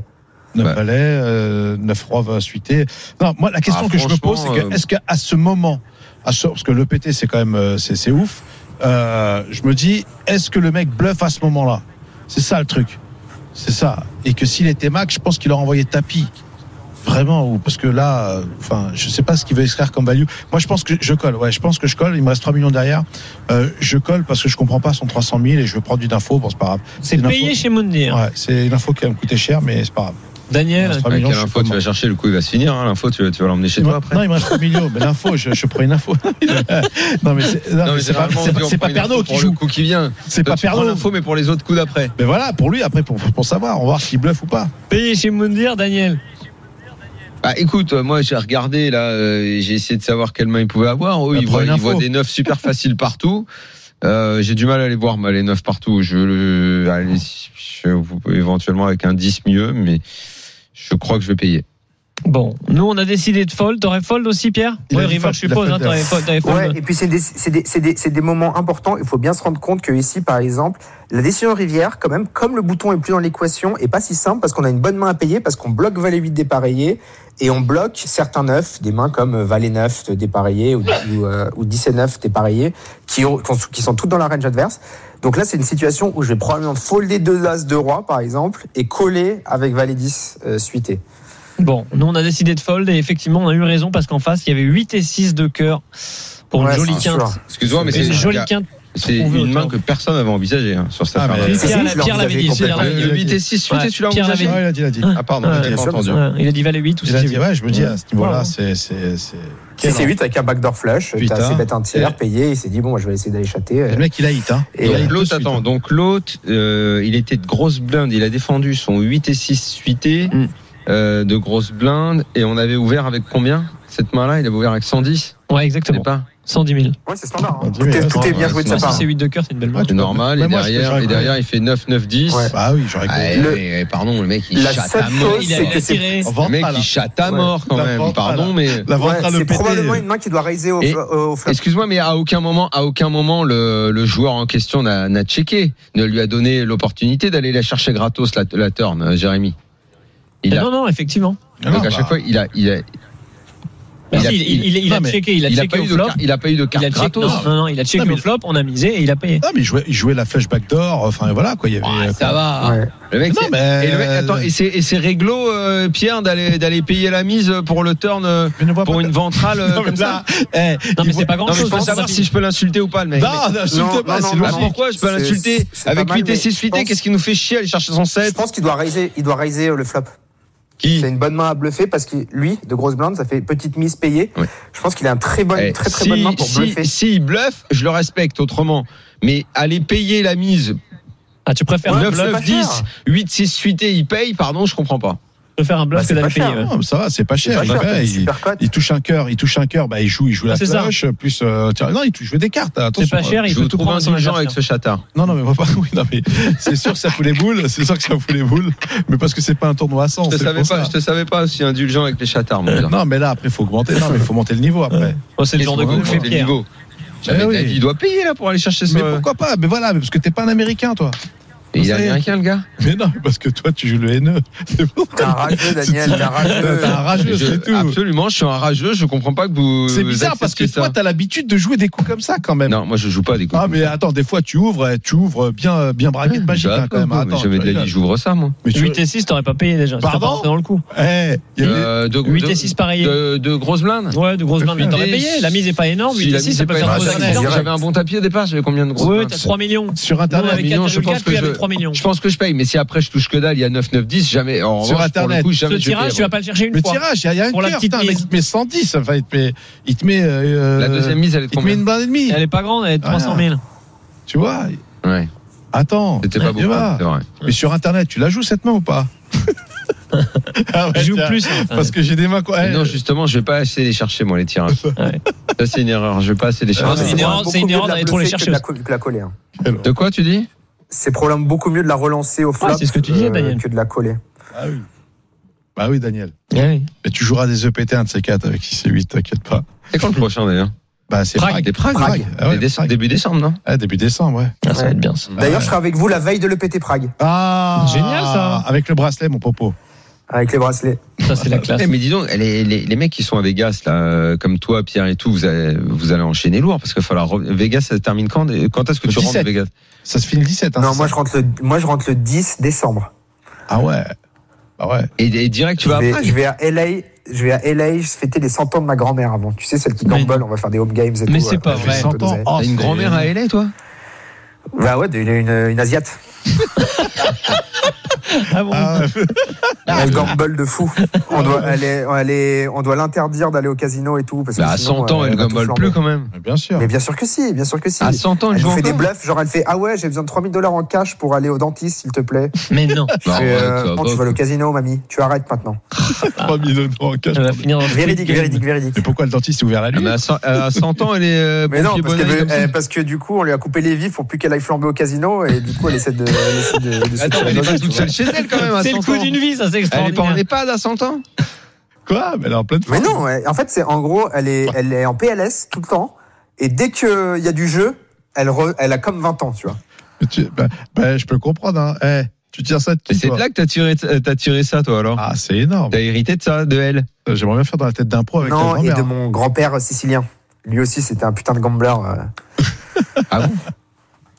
9 Bah. valets, euh, 9 rois va suiter. Non, moi, la question Ah, que je me pose, c'est que, euh, est-ce qu'à ce moment, à ce- parce que le PT, c'est quand même, euh, c'est c'est ouf, euh, je me dis, est-ce que le mec bluffe à ce moment-là? C'est ça le truc. C'est ça. Et que s'il était Mac, je pense qu'il aurait envoyé tapis. Vraiment, ou parce que là, euh, enfin, je sais pas ce qu'il veut extraire comme value. Moi, je pense que je colle. Ouais, je pense que je colle. Il me reste 3 millions derrière. Euh, je colle parce que je comprends pas son 300 000 et je veux prendre une info. Bon, c'est pas grave. C'est une payé info- chez Moundir. Ouais, c'est une info qui va me coûter cher, mais c'est pas grave. Daniel, millions, quelle je suis info pas tu vas chercher Le coup, il va se finir. hein, L'info, tu, vas- tu vas l'emmener chez toi après. Non, il me reste 3 millions. Mais l'info, je, je prends une info. non, mais c'est non, Non, mais c'est pas, c'est pas, Pernod qui pour joue. le coup qui vient. C'est Toi, pas Pernod. l'info, mais pour les autres coups d'après. Mais voilà, pour lui, après, pour, pour savoir, on va voir s'il bluffe ou pas. payé chez Moundir, Daniel. Bah écoute, moi j'ai regardé là, euh, j'ai essayé de savoir quelle main il pouvait avoir. Oh, Bah, il, prends voit, une il info. voit des neufs super faciles partout. Euh, j'ai du mal à les voir, moi, les neufs partout. Je le, allez, je- éventuellement avec un 10 mieux, mais je crois que je vais payer. Bon, nous on a décidé de fold. T'aurais fold aussi, Pierre dit River, fold, je suppose. hein, T'aurais fold. t'aurais fold. Ouais, et puis c'est des, moments importants. Il faut bien se rendre compte que ici, par exemple, la décision rivière, quand même, comme le bouton est plus dans l'équation, est pas si simple parce qu'on a une bonne main à payer, parce qu'on bloque valet 8 dépareillé et on bloque certains neufs, des mains comme valet 9 dépareillé ou, ou, euh, ou 10 et 9 dépareillé, qui, ont- qui sont toutes dans la range adverse. Donc là, c'est une situation où je vais probablement folder deux as de roi, par exemple, et coller avec valet 10 euh, suité. Bon, nous on a décidé de fold et effectivement on a eu raison parce qu'en face il y avait 8 et 6 de cœur pour Ouais, une jolie quinte. Excuse-moi, mais c'est une jolie quinte. C'est main que personne n'avait envisagée hein, sur cette Ah, Pierre, l'avait dit. Le 8 et 6 suité, Ouais, tu l'as Pierre envisagé l'avait Ouais, il a dit, il a dit. Ah pardon, Ouais, j'ai pas entendu. Il a dit valet 8 ou c'est dit, ouais, je me dis, à ce niveau-là, c'est, c'est, c'est. Si c'est 8 avec un backdoor flush, t'as assez bête un tiers, payé, il s'est dit, bon, je vais essayer d'aller chatter. euh, Le mec, il a hit, hein. Euh, L'autre, attends, hein. donc l'autre, euh, il était de grosse blinde, il a défendu son 8 et 6 suité Mm. Euh, de grosse blinde, et on avait ouvert avec combien Cette main-là, il avait ouvert avec 110 Ouais, Je sais exactement. pas. 110 000. Ouais, c'est standard. hein. On Tout est, ouais, tout est bien joué de sa Si c'est 8 de cœur, c'est une belle main. Ouais, C'est normal, et moi, derrière, et derrière, il fait 9, 9, 10. Ouais. Bah oui, j'aurais compris. Le- pardon, le mec, il La chatte à mort. Il a, tiré. Le mec, il chatte à mort quand même. Pardon, mais. La vente Ouais, à le c'est probablement une main qui doit raiser au, Et- au flop. Excuse-moi, mais à aucun moment, à aucun moment, le, le joueur en question n'a n'a checké, ne lui a donné l'opportunité d'aller la chercher gratos la, la turn, euh, Jérémy. Il a, Non, non, effectivement. Non, donc à bah, chaque fois, il a, il a, Bah, Il a- il, checké, il a checké au flop. il a pas eu de carte gratos. non, non, il a checké au flop, on a misé et il a payé. Non, mais il jouait, il jouait la flèche backdoor. Enfin, voilà, quoi. Il y avait. Ah, ça va. Ouais. Le mec, Non, c'est- mais- et le mec, attends, et c'est, et c'est réglo, euh, Pierre, d'aller, d'aller payer la mise pour le turn, euh, pour une ventrale, euh, Non, comme ça. eh, Non, mais voit- c'est pas grand Non, mais je chose. peux savoir si je peux l'insulter ou pas, le mec. Non, n'insulte pas, c'est Bah, logique. pourquoi je peux l'insulter avec mal, 8 et mais 6 je suité Qu'est-ce qui nous fait chier aller chercher son Je 7 pense qu'il doit raiser, il doit raiser euh, le flop. Qui C'est une bonne main à bluffer parce que lui, de grosse blinde, ça fait petite mise payée. Ouais. Je pense qu'il a un très bonne, Eh, très très si, bonne main pour si, bluffer. S'il bluffe, je le respecte autrement. Mais aller payer la mise Ah, tu préfères un 9, bluff, 9, 10, 8, 6 suité, il paye, pardon, je comprends pas. Préfères un bluff Bah, que d'aller cher, payer. ouais. Mais ça va, c'est pas cher. pas il, cher, touche un cœur, il touche un cœur, bah il joue, il joue la c'est ça. flèche, plus euh, tiens, non, il touche des cartes. Attention. C'est pas cher, il peut tout prendre indulgent avec ce chatard. Non, non, mais va pas. Oui, non, mais c'est sûr que ça fout les boules. C'est sûr que ça fout les boules. Mais parce que c'est pas un tournoi à 100. Je te savais pas, ça. je te savais pas aussi indulgent avec les chatards, mon gars. Non, mais là, après, il faut augmenter. Non, mais il faut monter le niveau après. Oh, c'est le genre de coup fait Pierre. Eh il doit payer là pour aller chercher Mais son. pourquoi pas? Mais voilà, mais parce que t'es pas un américain, toi. Et il est américain, le gars Mais non, parce que toi, tu joues le haineux. C'est pour T'es un rageux, Daniel, t'es un rageux. T'es un rageux, Je- c'est tout. Absolument, je suis un rageux, je comprends pas que vous. C'est bizarre parce que toi, t'as l'habitude de jouer des coups comme ça quand même. Non, moi je joue pas des coups. Ah mais attends, des fois tu ouvres, tu ouvres bien, bien braguette magique Bah, hein, quand même. mais Attends, jamais de la j'ouvre ça, moi. Mais tu 8 et 6, t'aurais pas payé déjà. Pardon dans le coup. Eh, il y a- Euh, de, 8 de- et 6 pareil. de, de grosses blindes Ouais, de grosses blindes, mais t'aurais payé. La mise est pas énorme. Si 8 la et 6, mise ça peut pas faire j'avais-. J'avais un bon tapis au départ, j'avais combien de grosses Ouais, blindes t'as 3 millions. sur internet, je pense 4,4, que 3 millions. Je pense que je paye, mais si après je touche que dalle, il y a 9, 9, 10, jamais. En Sur revanche, pour Internet. le coup, Ce jamais je tirage, tu vas pas le chercher une le fois. tirage, il y a- il y a un Pour la petite putain, mais mise. il te met 110, enfin, il te met, il te met, euh, La deuxième mise, elle est de il te met combien une blinde et demie. Elle est pas grande, elle est de Ah. 300 000. Tu vois Ouais, Attends, c'était pas vrai. Mais sur internet, tu la joues cette main ou pas Ah ouais, Je joue tiens, plus. hein. Parce que j'ai des mains quoi. Eh, non, justement, je vais pas assez les chercher, moi, les tirages. Ouais. Ça, c'est une erreur. Je vais pas assez les Ah, chercher. c'est une erreur, c'est une erreur d'aller trop les que chercher de la que de la coller. hein. De quoi, tu dis? C'est probablement beaucoup mieux de la relancer au flop Ah, c'est ce que tu disais, euh, Daniel. que de la coller. Ah oui. Bah oui, Daniel. Ouais. Mais tu joueras des EPT un de ces quatre avec 6 et 8, t'inquiète pas. C'est quand le prochain, d'ailleurs? Bah c'est Prague. Prague. Des Prague. Prague. Ah ouais, Des déce- Prague. Début décembre, non? Ah, début décembre, ouais. Ah, ça va être bien ça. D'ailleurs, Ouais. je serai avec vous la veille de l'EPT Prague. Ah Génial, ça. Avec le bracelet, mon popo. Avec les bracelets. Ça, c'est la classe. Mais dis donc, les, les, les mecs qui sont à Vegas, là, euh, comme toi, Pierre et tout, vous allez, vous allez enchaîner lourd parce qu'il va falloir. Vegas, ça se termine quand Quand est-ce que Le tu rentres de 17. Vegas? Ça se finit le 17. Hein, non, moi ça je rentre le, moi je rentre le 10 décembre. Ah ouais. Ah ouais. et, et direct, tu vas je, vais, après? je vais à LA, je vais à LA, je fêter les 100 ans de ma grand-mère avant. Tu sais, celle qui Mais gamble, on va faire des home games et Mais tout. c'est euh, pas vrai. un peu 100 ans. Oh, T'as une grand-mère à LA, toi? Bah ouais, une, une, une asiate. Ah bon Ah ouais. Elle gamble de fou. On doit, elle est, elle est- on doit l'interdire d'aller au casino et tout. Parce que bah, À sinon, 100 ans, euh, elle tout gamble plus quand même. Mais Bien sûr. Mais bien sûr que si, bien sûr que si. À 100 ans, elle Elle joue fait des bluffs, genre elle fait Ah ouais, j'ai besoin de 3000 dollars en cash pour aller au dentiste, s'il te plaît. Mais non. Bah, ouais, euh, non, tu vas au casino, mamie. Tu arrêtes maintenant. 3 millions d'euros en cash. Elle va finir dans le Véridique, Game. véridique, véridique. Mais pourquoi le dentiste est ouvert la Ah, nuit mais à 100 à 100 ans, elle est euh, Mais non, parce, veut- euh, parce que du coup, on lui a coupé les vifs pour plus qu'elle aille flamber au casino et du coup, elle essaie de. Elle essaie de, de se Attends, tirer elle est le pas dos, toute tu seule vois. chez elle quand même à C'est le 100 coup d'une vie, ça, c'est Elle est pas en extraordinaire. EHPAD à 100 ans Quoi? Mais elle est en pleine Mais forme. non, ouais. en fait, c'est en gros, elle est, elle est en PLS tout le temps et dès qu'il y a du jeu, elle, re- elle a comme 20 ans, tu vois. Mais tu- bah, bah, je peux comprendre. Hein. Eh, tu tires ça de Mais qui c'est de là que t'as tiré, t'as tiré ça, toi, alors Ah, c'est énorme. T'as hérité de ça, de elle J'aimerais bien faire dans la tête d'un pro avec ta non, et de hein. mon grand-père sicilien. Lui aussi, c'était un putain de gambler. euh. Ah bon?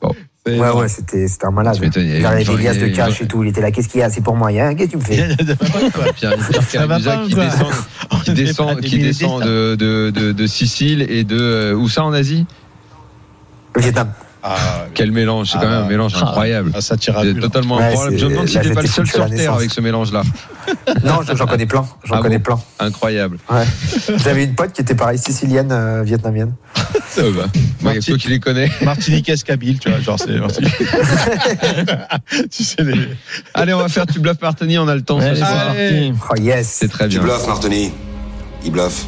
C'est Ouais, ouais, c'était c'était un malade. Il y a Il avait des liasses de il cash et tout. Il était là, qu'est-ce qu'il y a? C'est pour moi. hein Qu'est-ce que tu me fais Ça va pas, qui descend, qui pas qui des descend de, de, de, de Sicile et de euh, où ça en Asie? Vietnam. Ah, Quel mélange, c'est Ah quand même un mélange Ah. incroyable. ah, ça tire à totalement Ouais, incroyable. Je me demande si t'es pas le seul sur Terre avec ce mélange-là. Non, j'en connais plein. J'en Ah connais bon plein. Incroyable. Ouais. J'avais une pote qui était pareil, sicilienne, euh, vietnamienne. Euh, bah, moi, il y a toi qui les connais. Martiniquaise Kabyle, tu vois, genre c'est. tu sais les. Allez, on va faire tu bluffes Martini, on a le temps ce soir. Oh yes. C'est très Tu bien. bluffes, Martoni. Il bluffe.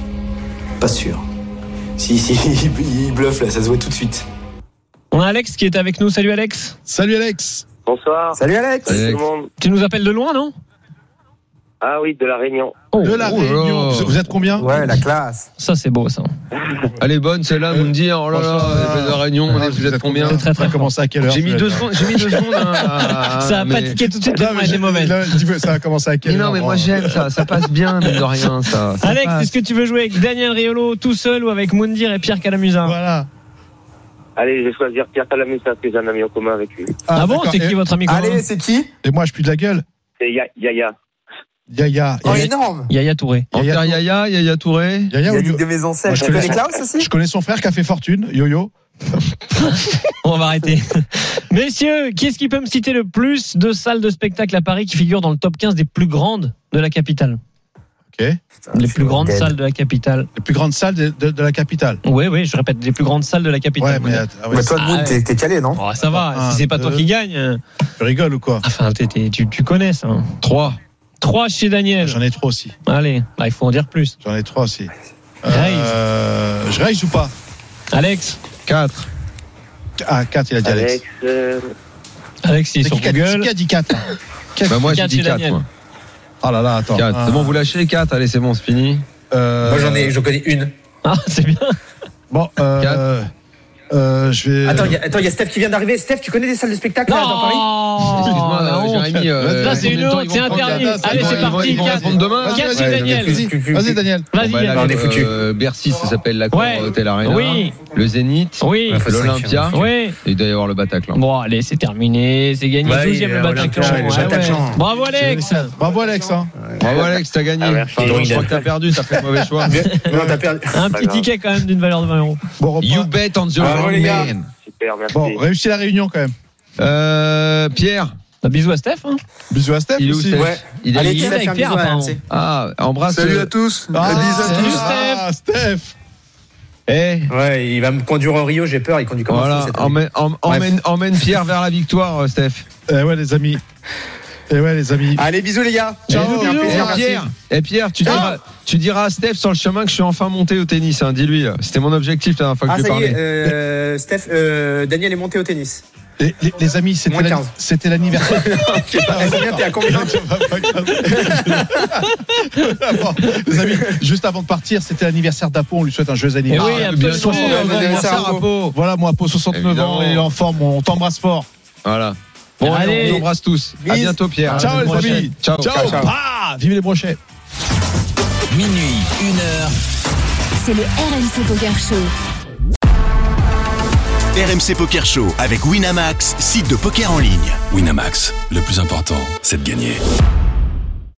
Pas sûr. Si, si, il, il bluffe là, ça se voit tout de suite. On a Alex qui est avec nous. Salut Alex. Salut Alex. Bonsoir. Salut Alex. Salut, Alex. tout le monde. Tu nous appelles de loin, non? Ah oui, de la Réunion. Oh, De la oh Réunion. Vous- Vous êtes combien? Ouais, la classe. Ça, c'est beau, ça. Elle est bonne celle-là, vous me dire, oh là là, Franchement, de la Réunion, on est- vous êtes combien? C'est très, très Ça a commencé à quelle heure J'ai mis deux secondes, j'ai mis deux secondes. hein, à- Ça a mais- pas tiqué tout de suite, Non, mais j'ai- mauvaise. ça a commencé à quelle Mais heure non, mais moi j'aime ça, ça passe bien, mine de rien, ça. ça Alex, est-ce que tu veux jouer avec Daniel Riolo tout seul ou avec Moundir et Pierre Calamusa Voilà. Allez, je vais choisir Pierre Talamus parce que j'ai un ami en commun avec lui. Ah, bon d'accord. C'est qui votre ami commun Allez, c'est qui Et moi, je pue de la gueule. C'est Ya- Yaya. Yaya. Oh, Yaya, énorme. Yaya Touré. Enfer Yaya, Yaya Touré. Il Yaya y a ou dit Yo- de mes Moi, ancêtres. je Tu connais connais son- Klaus aussi Je connais son frère qui a fait fortune, Yo-Yo. On va arrêter. Messieurs, qui est-ce qui peut me citer le plus de salles de spectacle à Paris qui figurent dans le top 15 des plus grandes de la capitale? Les plus grandes Dead. salles de la capitale. Les plus grandes salles de, de- de la capitale. Oui, oui, je répète, les plus grandes salles de la capitale. Ouais, mais ah ouais, Bah, toi, Ah, ouais. t'es calé, non Oh, ça va, Un, si c'est pas toi deux. qui gagne. euh, tu rigoles ou quoi Enfin, tu, tu connais ça. 3. 3 chez Daniel. J'en ai trois aussi. Allez, bah, il faut en dire plus. J'en ai trois aussi. Euh, je raise ou pas Alex, 4. Ah, 4, il a dit Alex. Alex. euh, Alex, il est sur qui qui a dit- c'est Google. qui a dit 4 Bah moi j'ai Quatre dit chez 4 Daniel. moi. Ah là là, attends. 4. C'est bon, vous lâchez les 4, allez c'est bon, c'est fini. Euh, Moi, j'en ai, je connais une. Ah, c'est bien. Bon, euh, euh, je vais. Attends, il y a- attends, il y a Steph qui vient d'arriver. Steph, tu connais des salles de spectacle là, dans Paris Excuse-moi, la euh. Jérémy. euh, c'est une honte, c'est interdit. Allez, c'est parti, Ils vont quatre. répondre demain. Vas-y, Daniel. Vas-y, Daniel. Vas-y, Bon, bah, on est foutu. euh, Bercy, ça s'appelle la Ouais. Hotel Arena. Oui. Le Zénith. Oui. L'Olympia. Oui. Et il doit y avoir le Bataclan. Bon, allez, c'est terminé. C'est gagné. Ouais, 12e le euh, Bataclan. Le. Bataclan. Bravo, Alex. Bravo, Alex. Hein. Bravo Alex, t'as gagné. Ah, je crois que t'as perdu, t'as fait le mauvais choix. Non, t'as perdu. Un petit ticket quand même d'une valeur de 20 euros. You bet on the Bravo, wrong les gars. man. Super, merci. Bon, réussi la réunion quand même. Euh, Pierre, Bah, bisous à Steph. Hein. Bisous à Steph il est où aussi. Steph Ouais. Il est Allez, Steph, avec un Pierre, bisou à apparemment. Ah, embrasse. Salut euh, à tous. Ah, salut, Ah, Steph. Eh, Ouais, il va me conduire au Rio, j'ai peur, il conduit comme un voilà, fou emmène, emmène Pierre vers la victoire, euh, Steph. Eh ouais, les amis. Eh ouais, les amis. Allez, bisous les gars. Ciao, C'était un bisous. plaisir, Et merci. Pierre, et Pierre, tu diras, tu diras à Steph sur le chemin que je suis enfin monté au tennis. Hein, Dis-lui, c'était mon objectif la dernière fois que Ah, je lui parlais. euh, Steph, euh, Daniel est monté au tennis. Les, les- les amis, c'était Moins la- 15. c'était l'anniversaire. Eh, c'est bien, t'es à combien Bon, les amis, juste avant de partir, c'était l'anniversaire d'Apo. On lui souhaite un joyeux Eh anniversaire. oui, bien absolument. sûr. Voilà, moi, Apo, 69 Évidemment. ans, et en forme. On t'embrasse fort. Voilà. Bon, Allez. allez, on vous embrasse tous. À bientôt, Pierre. Ciao, les amis. Ciao. Ciao. vive les brochets. Minuit, une heure. C'est le RMC Poker Show. RMC Poker Show avec Winamax, site de poker en ligne. Winamax, le plus important, c'est de gagner.